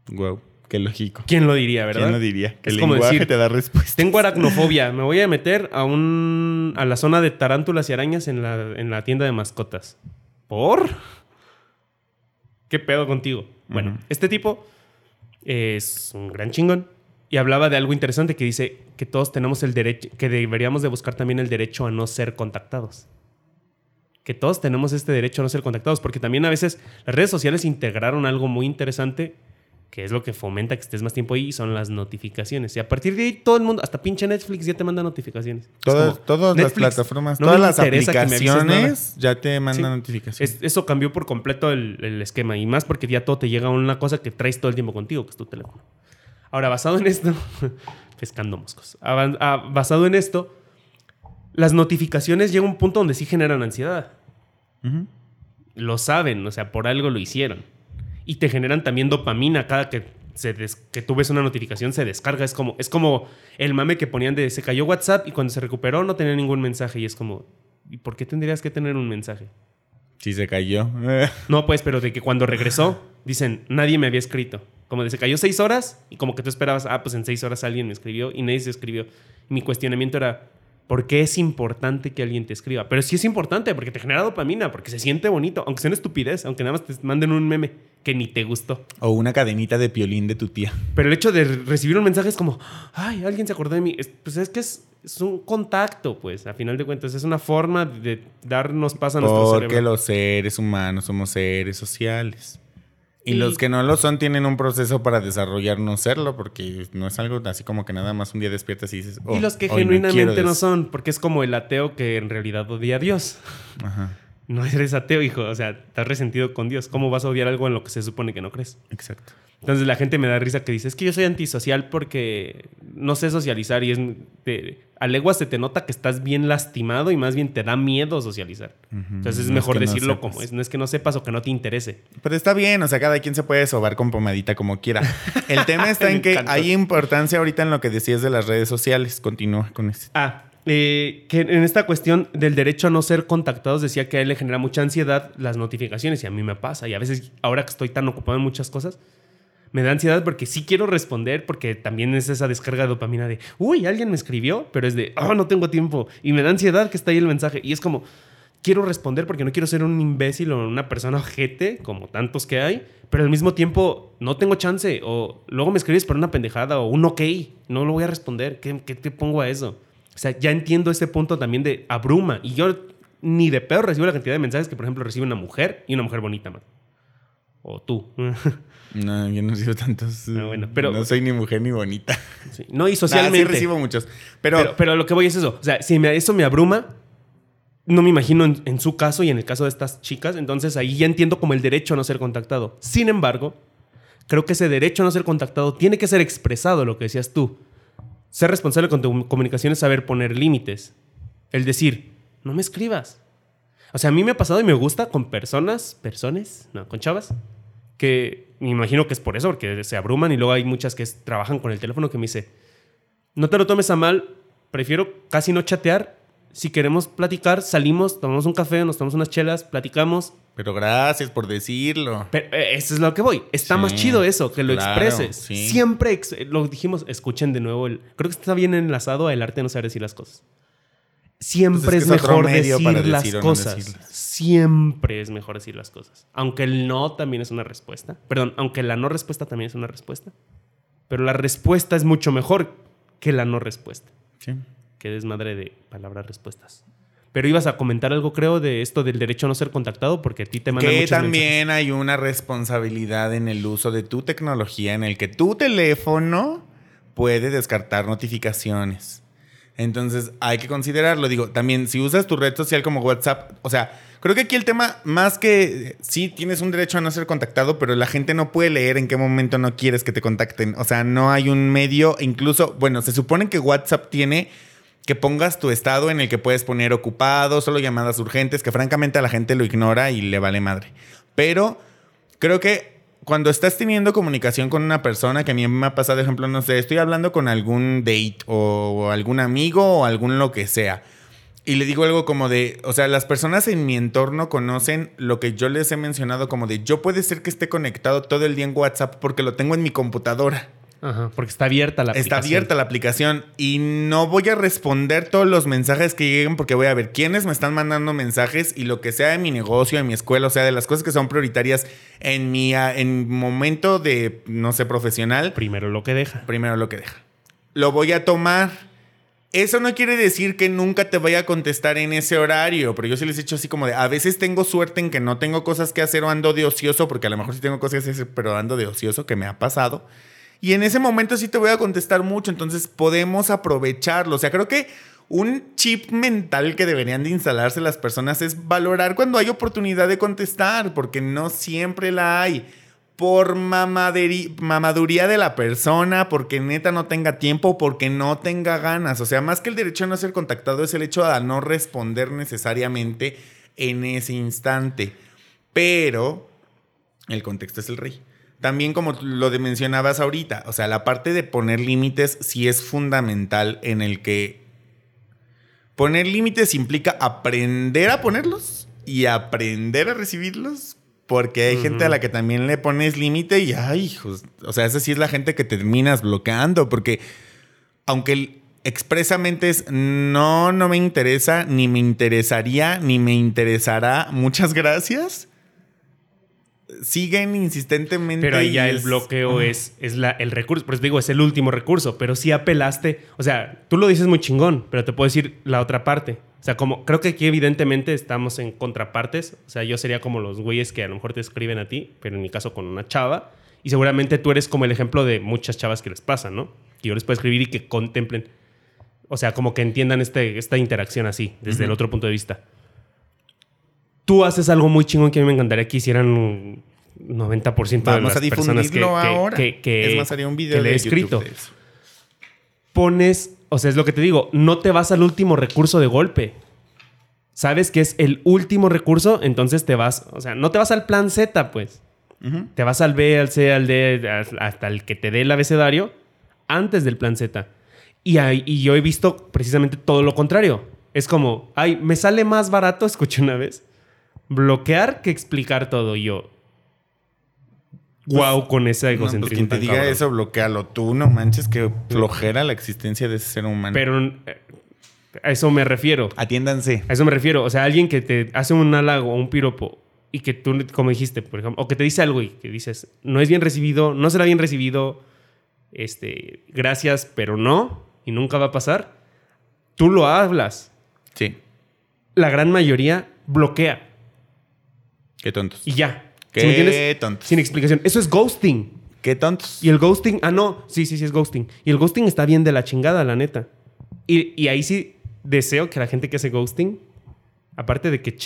Wow, qué lógico. ¿Quién lo diría, verdad? ¿Quién lo diría? Que Es el como lenguaje decir, te da respuesta. Tengo aracnofobia. Me voy a meter a un a la zona de tarántulas y arañas en la, en la tienda de mascotas. ¿Por? ¿Qué pedo contigo? Bueno, este tipo es un gran chingón y hablaba de algo interesante que dice que todos tenemos el derecho, que deberíamos de buscar también el derecho a no ser contactados. Que todos tenemos este derecho a no ser contactados, porque también a veces las redes sociales integraron algo muy interesante que es lo que fomenta que estés más tiempo ahí, son las notificaciones. Y a partir de ahí todo el mundo, hasta pinche Netflix ya te manda notificaciones. Es Todas, como, todas las plataformas, no todas las aplicaciones ya te mandan Sí. notificaciones. Es- eso cambió por completo el, el esquema y más porque ya todo te llega a una cosa que traes todo el tiempo contigo, que es tu teléfono. Ahora, basado en esto, pescando moscos, Avan- ah, basado en esto, las notificaciones llegan a un punto donde sí generan ansiedad. Lo saben, o sea, por algo lo hicieron. Y te generan también dopamina cada que, se des- que tú ves una notificación, se descarga. Es como, es como el mame que ponían de se cayó WhatsApp y cuando se recuperó no tenía ningún mensaje. Y es como, ¿y por qué tendrías que tener un mensaje? Sí se cayó. No, pues, pero de que cuando regresó, dicen, nadie me había escrito. Como de se cayó seis horas y como que tú esperabas, ah, pues en seis horas alguien me escribió y nadie se escribió. Y mi cuestionamiento era, ¿por qué es importante que alguien te escriba? Pero sí es importante porque te genera dopamina, porque se siente bonito, aunque sea una estupidez, aunque nada más te manden un meme que ni te gustó. o una cadenita de piolín de tu tía. Pero el hecho de recibir un mensaje es como, ay, alguien se acordó de mí. Es- pues es que es, es un contacto, pues, a final de cuentas. Es una forma de darnos paz a nuestro Porque cerebro. los seres humanos somos seres sociales. Y, Y- los que no lo son tienen un proceso para desarrollar no serlo, porque no es algo así como que nada más un día despiertas y dices. "Oh, y los que genuinamente no, des-". son, porque es como el ateo que en realidad odia a Dios. Ajá, No eres ateo, hijo. O sea, estás resentido con Dios. ¿Cómo vas a odiar algo en lo que se supone que no crees? exacto. Entonces la gente me da risa que dice, es que yo soy antisocial porque no sé socializar y es... te- a leguas se te nota que estás bien lastimado y más bien te da miedo socializar. Entonces es No mejor que decirlo como es. No es que no sepas o que no te interese. Pero está bien, o sea, cada quien se puede sobar con pomadita como quiera. El tema está en que encantó. hay importancia ahorita en lo que decías de las redes sociales. Continúa con este. Ah, eh, que en esta cuestión del derecho a no ser contactados decía que a él le genera mucha ansiedad las notificaciones y a mí me pasa. Y a veces, ahora que estoy tan ocupado en muchas cosas, me da ansiedad porque sí quiero responder porque también es esa descarga de dopamina de, uy, alguien me escribió, pero es de, oh, no tengo tiempo. Y me da ansiedad que está ahí el mensaje. Y es como, quiero responder porque no quiero ser un imbécil o una persona ojete, como tantos que hay, pero al mismo tiempo no tengo chance. O luego me escribes por una pendejada o un ok, no lo voy a responder. ¿Qué, qué te pongo a eso? O sea, ya entiendo ese punto también de abruma. Y yo ni de pedo recibo la cantidad de mensajes que, por ejemplo, recibe una mujer y una mujer bonita, man. O tú. No, yo no recibo tantos. Ah, bueno, pero- no soy ni mujer ni bonita. Sí. No, y Socialmente. socialmente. sí recibo muchos. Pero, pero, pero lo que voy es eso. O sea, si me- eso me abruma, no me imagino en, en su caso y en el caso de estas chicas, entonces ahí ya entiendo como el derecho a no ser contactado. Sin embargo, creo que ese derecho a no ser contactado tiene que ser expresado, lo que decías tú. Ser responsable con tu comunicación es saber poner límites. El decir, no me escribas. O sea, a mí me ha pasado y me gusta con personas, personas, no, con chavas, que me imagino que es por eso, porque se abruman y luego hay muchas que es- trabajan con el teléfono que me dice, no te lo tomes a mal, prefiero casi no chatear. Si queremos platicar, salimos, tomamos un café, nos tomamos unas chelas, platicamos. Pero gracias por decirlo. Pero eh, eso es lo que voy. Está Sí, más chido eso, que lo claro, expreses. sí. Siempre ex- lo dijimos, escuchen de nuevo el. Creo que está bien enlazado al arte de no saber decir las cosas. Siempre Pues es que mejor medio decir para las decir o no cosas. decirlas. Siempre es mejor decir las cosas. Aunque el no también es una respuesta. Perdón, aunque la no respuesta también es una respuesta. Pero la respuesta es mucho mejor que la no respuesta. Sí. Qué desmadre de palabras respuestas. Pero ibas a comentar algo, creo, de esto del derecho a no ser contactado, porque a ti te mandan Que también hay una responsabilidad en el uso de tu tecnología en el que tu teléfono puede descartar notificaciones. Entonces hay que considerarlo. Digo, también si usas tu red social como WhatsApp, o sea, creo que aquí el tema, más que sí tienes un derecho a no ser contactado, pero la gente no puede leer en qué momento no quieres que te contacten. O sea, no hay un medio, incluso, bueno, se supone que WhatsApp tiene que pongas tu estado en el que puedes poner ocupado, solo llamadas urgentes, que francamente a la gente lo ignora y le vale madre. Pero creo que cuando estás teniendo comunicación con una persona, que a mí me ha pasado, ejemplo, no sé, estoy hablando con algún date o, o algún amigo o algún lo que sea. Y le digo algo como de, o sea, las personas en mi entorno conocen lo que yo les he mencionado como de, yo puede ser que esté conectado todo el día en WhatsApp porque lo tengo en mi computadora. Ajá, porque está abierta la Está aplicación. abierta la aplicación y no voy a responder todos los mensajes que lleguen porque voy a ver quiénes me están mandando mensajes y lo que sea de mi negocio, de mi escuela, o sea, de las cosas que son prioritarias en mi ah, en momento de, no sé, profesional, Primero lo que deja. primero lo que deja. Lo voy a tomar. Eso no quiere decir que nunca te vaya a contestar en ese horario, pero yo sí les he dicho así como de, a veces tengo suerte en que no tengo cosas que hacer o ando de ocioso, porque a lo mejor sí tengo cosas que hacer, pero ando de ocioso, que me ha pasado. Y en ese momento sí te voy a contestar mucho, entonces podemos aprovecharlo. O sea, creo que un chip mental que deberían de instalarse las personas es valorar cuando hay oportunidad de contestar, porque no siempre la hay. Por mamaduría de la persona, porque neta no tenga tiempo, porque no tenga ganas. O sea, más que el derecho a no ser contactado es el hecho de no responder necesariamente en ese instante. Pero el contexto es el rey. También como lo mencionabas ahorita, o sea, la parte de poner límites sí es fundamental en el que poner límites implica aprender a ponerlos y aprender a recibirlos, porque hay gente a la que también le pones límite y, ay, hijos, o sea, esa sí es la gente que terminas bloqueando, porque aunque expresamente es no, no me interesa, ni me interesaría, ni me interesará, muchas gracias. Siguen insistentemente. Pero ahí ya el bloqueo es, es la, el recurso. Por eso digo, es el último recurso. Pero sí apelaste. O sea, tú lo dices muy chingón, pero te puedo decir la otra parte. O sea, como creo que aquí evidentemente estamos en contrapartes. O sea, yo sería como los güeyes que a lo mejor te escriben a ti, pero en mi caso con una chava. Y seguramente tú eres como el ejemplo de muchas chavas que les pasa, ¿no? Que yo les puedo escribir y que contemplen. O sea, como que entiendan este, esta interacción así, desde el otro punto de vista. Tú haces algo muy chingón que a mí me encantaría que hicieran un 90% de Vamos las a personas que, ahora. que- que- es más, haría un video que le he escrito. de eso. Pones, o sea, es lo que te digo, no te vas al último recurso de golpe. Sabes que es el último recurso, entonces te vas, o sea, no te vas al plan Z, pues. Te vas al B, al C, al D, hasta el que te dé el abecedario antes del plan Z. Y, y yo he visto precisamente todo lo contrario. Es como, ay, me sale más barato, escuché una vez, bloquear que explicar todo. Y yo, wow, con ese No, pues egocentrismo. quien te diga cabrón. eso, bloquealo tú, no manches que flojera la existencia de ese ser humano. Pero eh, a eso me refiero. Atiéndanse. A eso me refiero. O sea, alguien que te hace un halago o un piropo y que tú, como dijiste, por ejemplo, o que te dice algo y que dices, no es bien recibido, no será bien recibido, este, gracias, pero no, y nunca va a pasar, tú lo hablas. Sí. La gran mayoría bloquea Qué tontos. y ya. Qué ¿Sí me entiendes? tontos. Sin explicación. Eso es ghosting. Qué tontos. Y el ghosting, ah, no, sí, sí, sí, es ghosting. Y el ghosting está bien de la chingada, la neta. Y, y ahí sí deseo que la gente que hace ghosting Aparte de que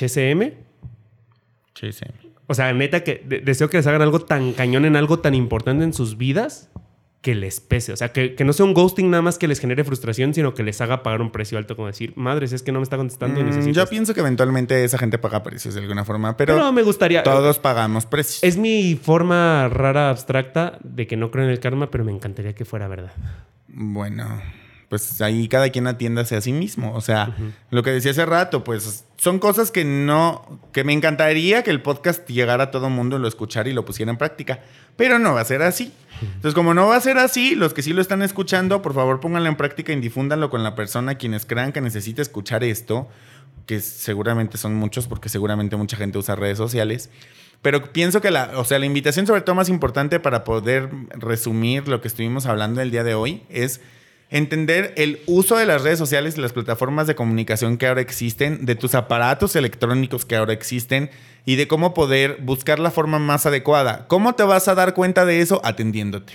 Sí, sí. o sea, neta que de- deseo que les hagan algo tan cañón en algo tan importante en sus vidas que les pese. O sea, que, que no sea un ghosting nada más que les genere frustración, sino que les haga pagar un precio alto, como decir, madres, es que no me está contestando y Mm, necesito. yo esto". pienso que eventualmente esa gente paga precios de alguna forma, pero, Pero me gustaría. todos pagamos precios. Es mi forma rara, abstracta, de que no creo en el karma, pero me encantaría que fuera verdad. Bueno, pues ahí cada quien atiéndase a sí mismo. O sea, lo que decía hace rato, pues son cosas que no, que me encantaría que el podcast llegara a todo mundo, lo escuchara y lo pusiera en práctica. Pero no va a ser así. Entonces, como no va a ser así, los que sí lo están escuchando, por favor pónganlo en práctica y difúndanlo con la persona quienes crean que necesita escuchar esto, que seguramente son muchos, porque seguramente mucha gente usa redes sociales. Pero pienso que la, o sea, la invitación sobre todo más importante para poder resumir lo que estuvimos hablando el día de hoy es entender el uso de las redes sociales y las plataformas de comunicación que ahora existen, de tus aparatos electrónicos que ahora existen y de cómo poder buscar la forma más adecuada. ¿Cómo te vas a dar cuenta de eso? Atendiéndote.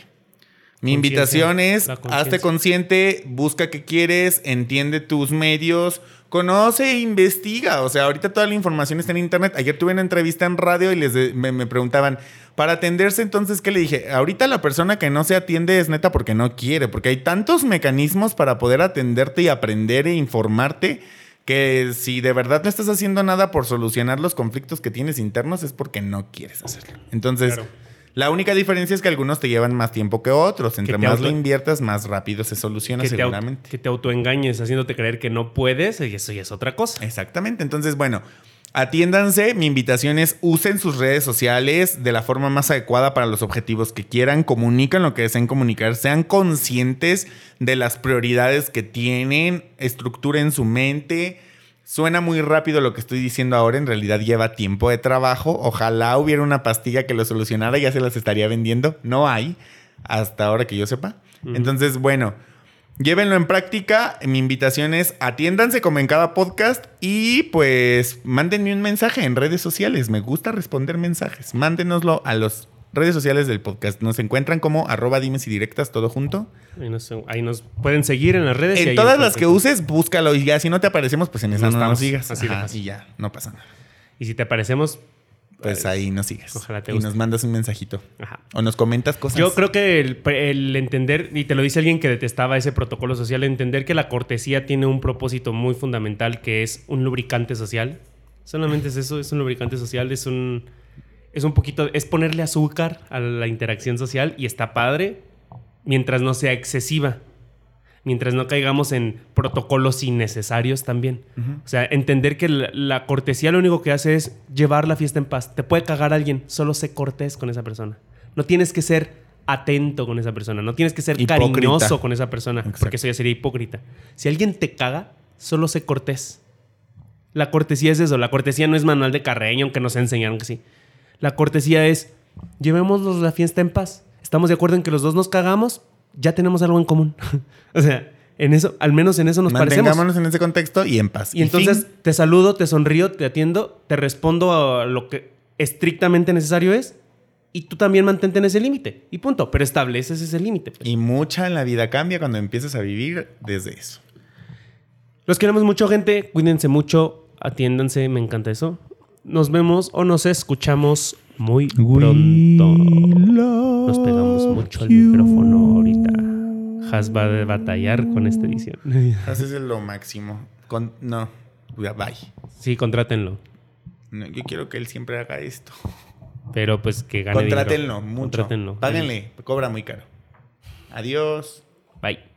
Mi invitación es, hazte consciente, busca qué quieres, entiende tus medios, conoce e investiga. O sea, ahorita toda la información está en internet. Ayer tuve una entrevista en radio y les de- me, me preguntaban, para atenderse entonces, ¿qué le dije? Ahorita la persona que no se atiende es neta porque no quiere, porque hay tantos mecanismos para poder atenderte y aprender e informarte que si de verdad no estás haciendo nada por solucionar los conflictos que tienes internos es porque no quieres hacerlo. Entonces... Claro. La única diferencia es que algunos te llevan más tiempo que otros. Entre te más auto- lo inviertas, más rápido se soluciona Que te, seguramente. que te autoengañes haciéndote creer que no puedes, y eso ya es otra cosa. Exactamente. Entonces, bueno, atiéndanse. Mi invitación es usen sus redes sociales de la forma más adecuada para los objetivos que quieran. Comuniquen lo que deseen comunicar. Sean conscientes de las prioridades que tienen. Estructuren su mente. Suena muy rápido lo que estoy diciendo ahora, en realidad lleva tiempo de trabajo. Ojalá hubiera una pastilla que lo solucionara, ya se las estaría vendiendo. No hay, hasta ahora que yo sepa. Entonces, bueno, llévenlo en práctica. Mi invitación es atiéndanse como en cada podcast y pues mándenme un mensaje en redes sociales. Me gusta responder mensajes. Mándenoslo a las redes sociales del podcast. Nos encuentran como arroba dimes y directas todo junto. Ahí nos, ahí nos pueden seguir en las redes. y En ahí todas las que uses, búscalo y ya si no te aparecemos, pues en esa No no, nos estamos. sigas. Así de Ajá, fácil. y ya, no pasa nada. Y si te aparecemos, Pues ahí nos sigues. Ojalá te y guste. nos mandas un mensajito. ajá. O nos comentas cosas. Yo creo que el, el entender, y te lo dice alguien que detestaba ese protocolo social, entender que la cortesía tiene un propósito muy fundamental que es un lubricante social. Solamente es eso, es un lubricante social, es un, es un poquito, es ponerle azúcar a la interacción social y está padre mientras no sea excesiva. Mientras no caigamos en protocolos innecesarios también. O sea, entender que la, la cortesía lo único que hace es llevar la fiesta en paz. Te puede cagar alguien, solo sé cortés con esa persona. No tienes que ser atento con esa persona, no tienes que ser Hipócrita. cariñoso con esa persona, Exacto. porque eso ya sería hipócrita. Si alguien te caga, solo sé cortés. La cortesía es eso, la cortesía no es manual de Carreño, aunque nos enseñaron que sí. La cortesía es, llevémonos la fiesta en paz. Estamos de acuerdo en que los dos nos cagamos, ya tenemos algo en común. o sea, en eso, al menos en eso nos parecemos. Mantengámonos en ese contexto y en paz. Y entonces fin. te saludo, te sonrío, te atiendo, te respondo a lo que estrictamente necesario es y tú también mantente en ese límite. Y punto. Pero estableces ese límite. pues. Y mucha en la vida cambia cuando empiezas a vivir desde eso. Los queremos mucho, gente. Cuídense mucho, atiéndanse, me encanta eso. Nos vemos o nos escuchamos muy pronto. Nos pegamos mucho al micrófono ahorita. Has va a batallar con esta edición. Haces lo máximo. Con, no, bye. Sí, contrátenlo. No, yo quiero que él siempre haga esto. Pero pues que gane Contrátenlo dinero. mucho. Contrátenlo. Páguenle, cobra muy caro. Adiós. Bye.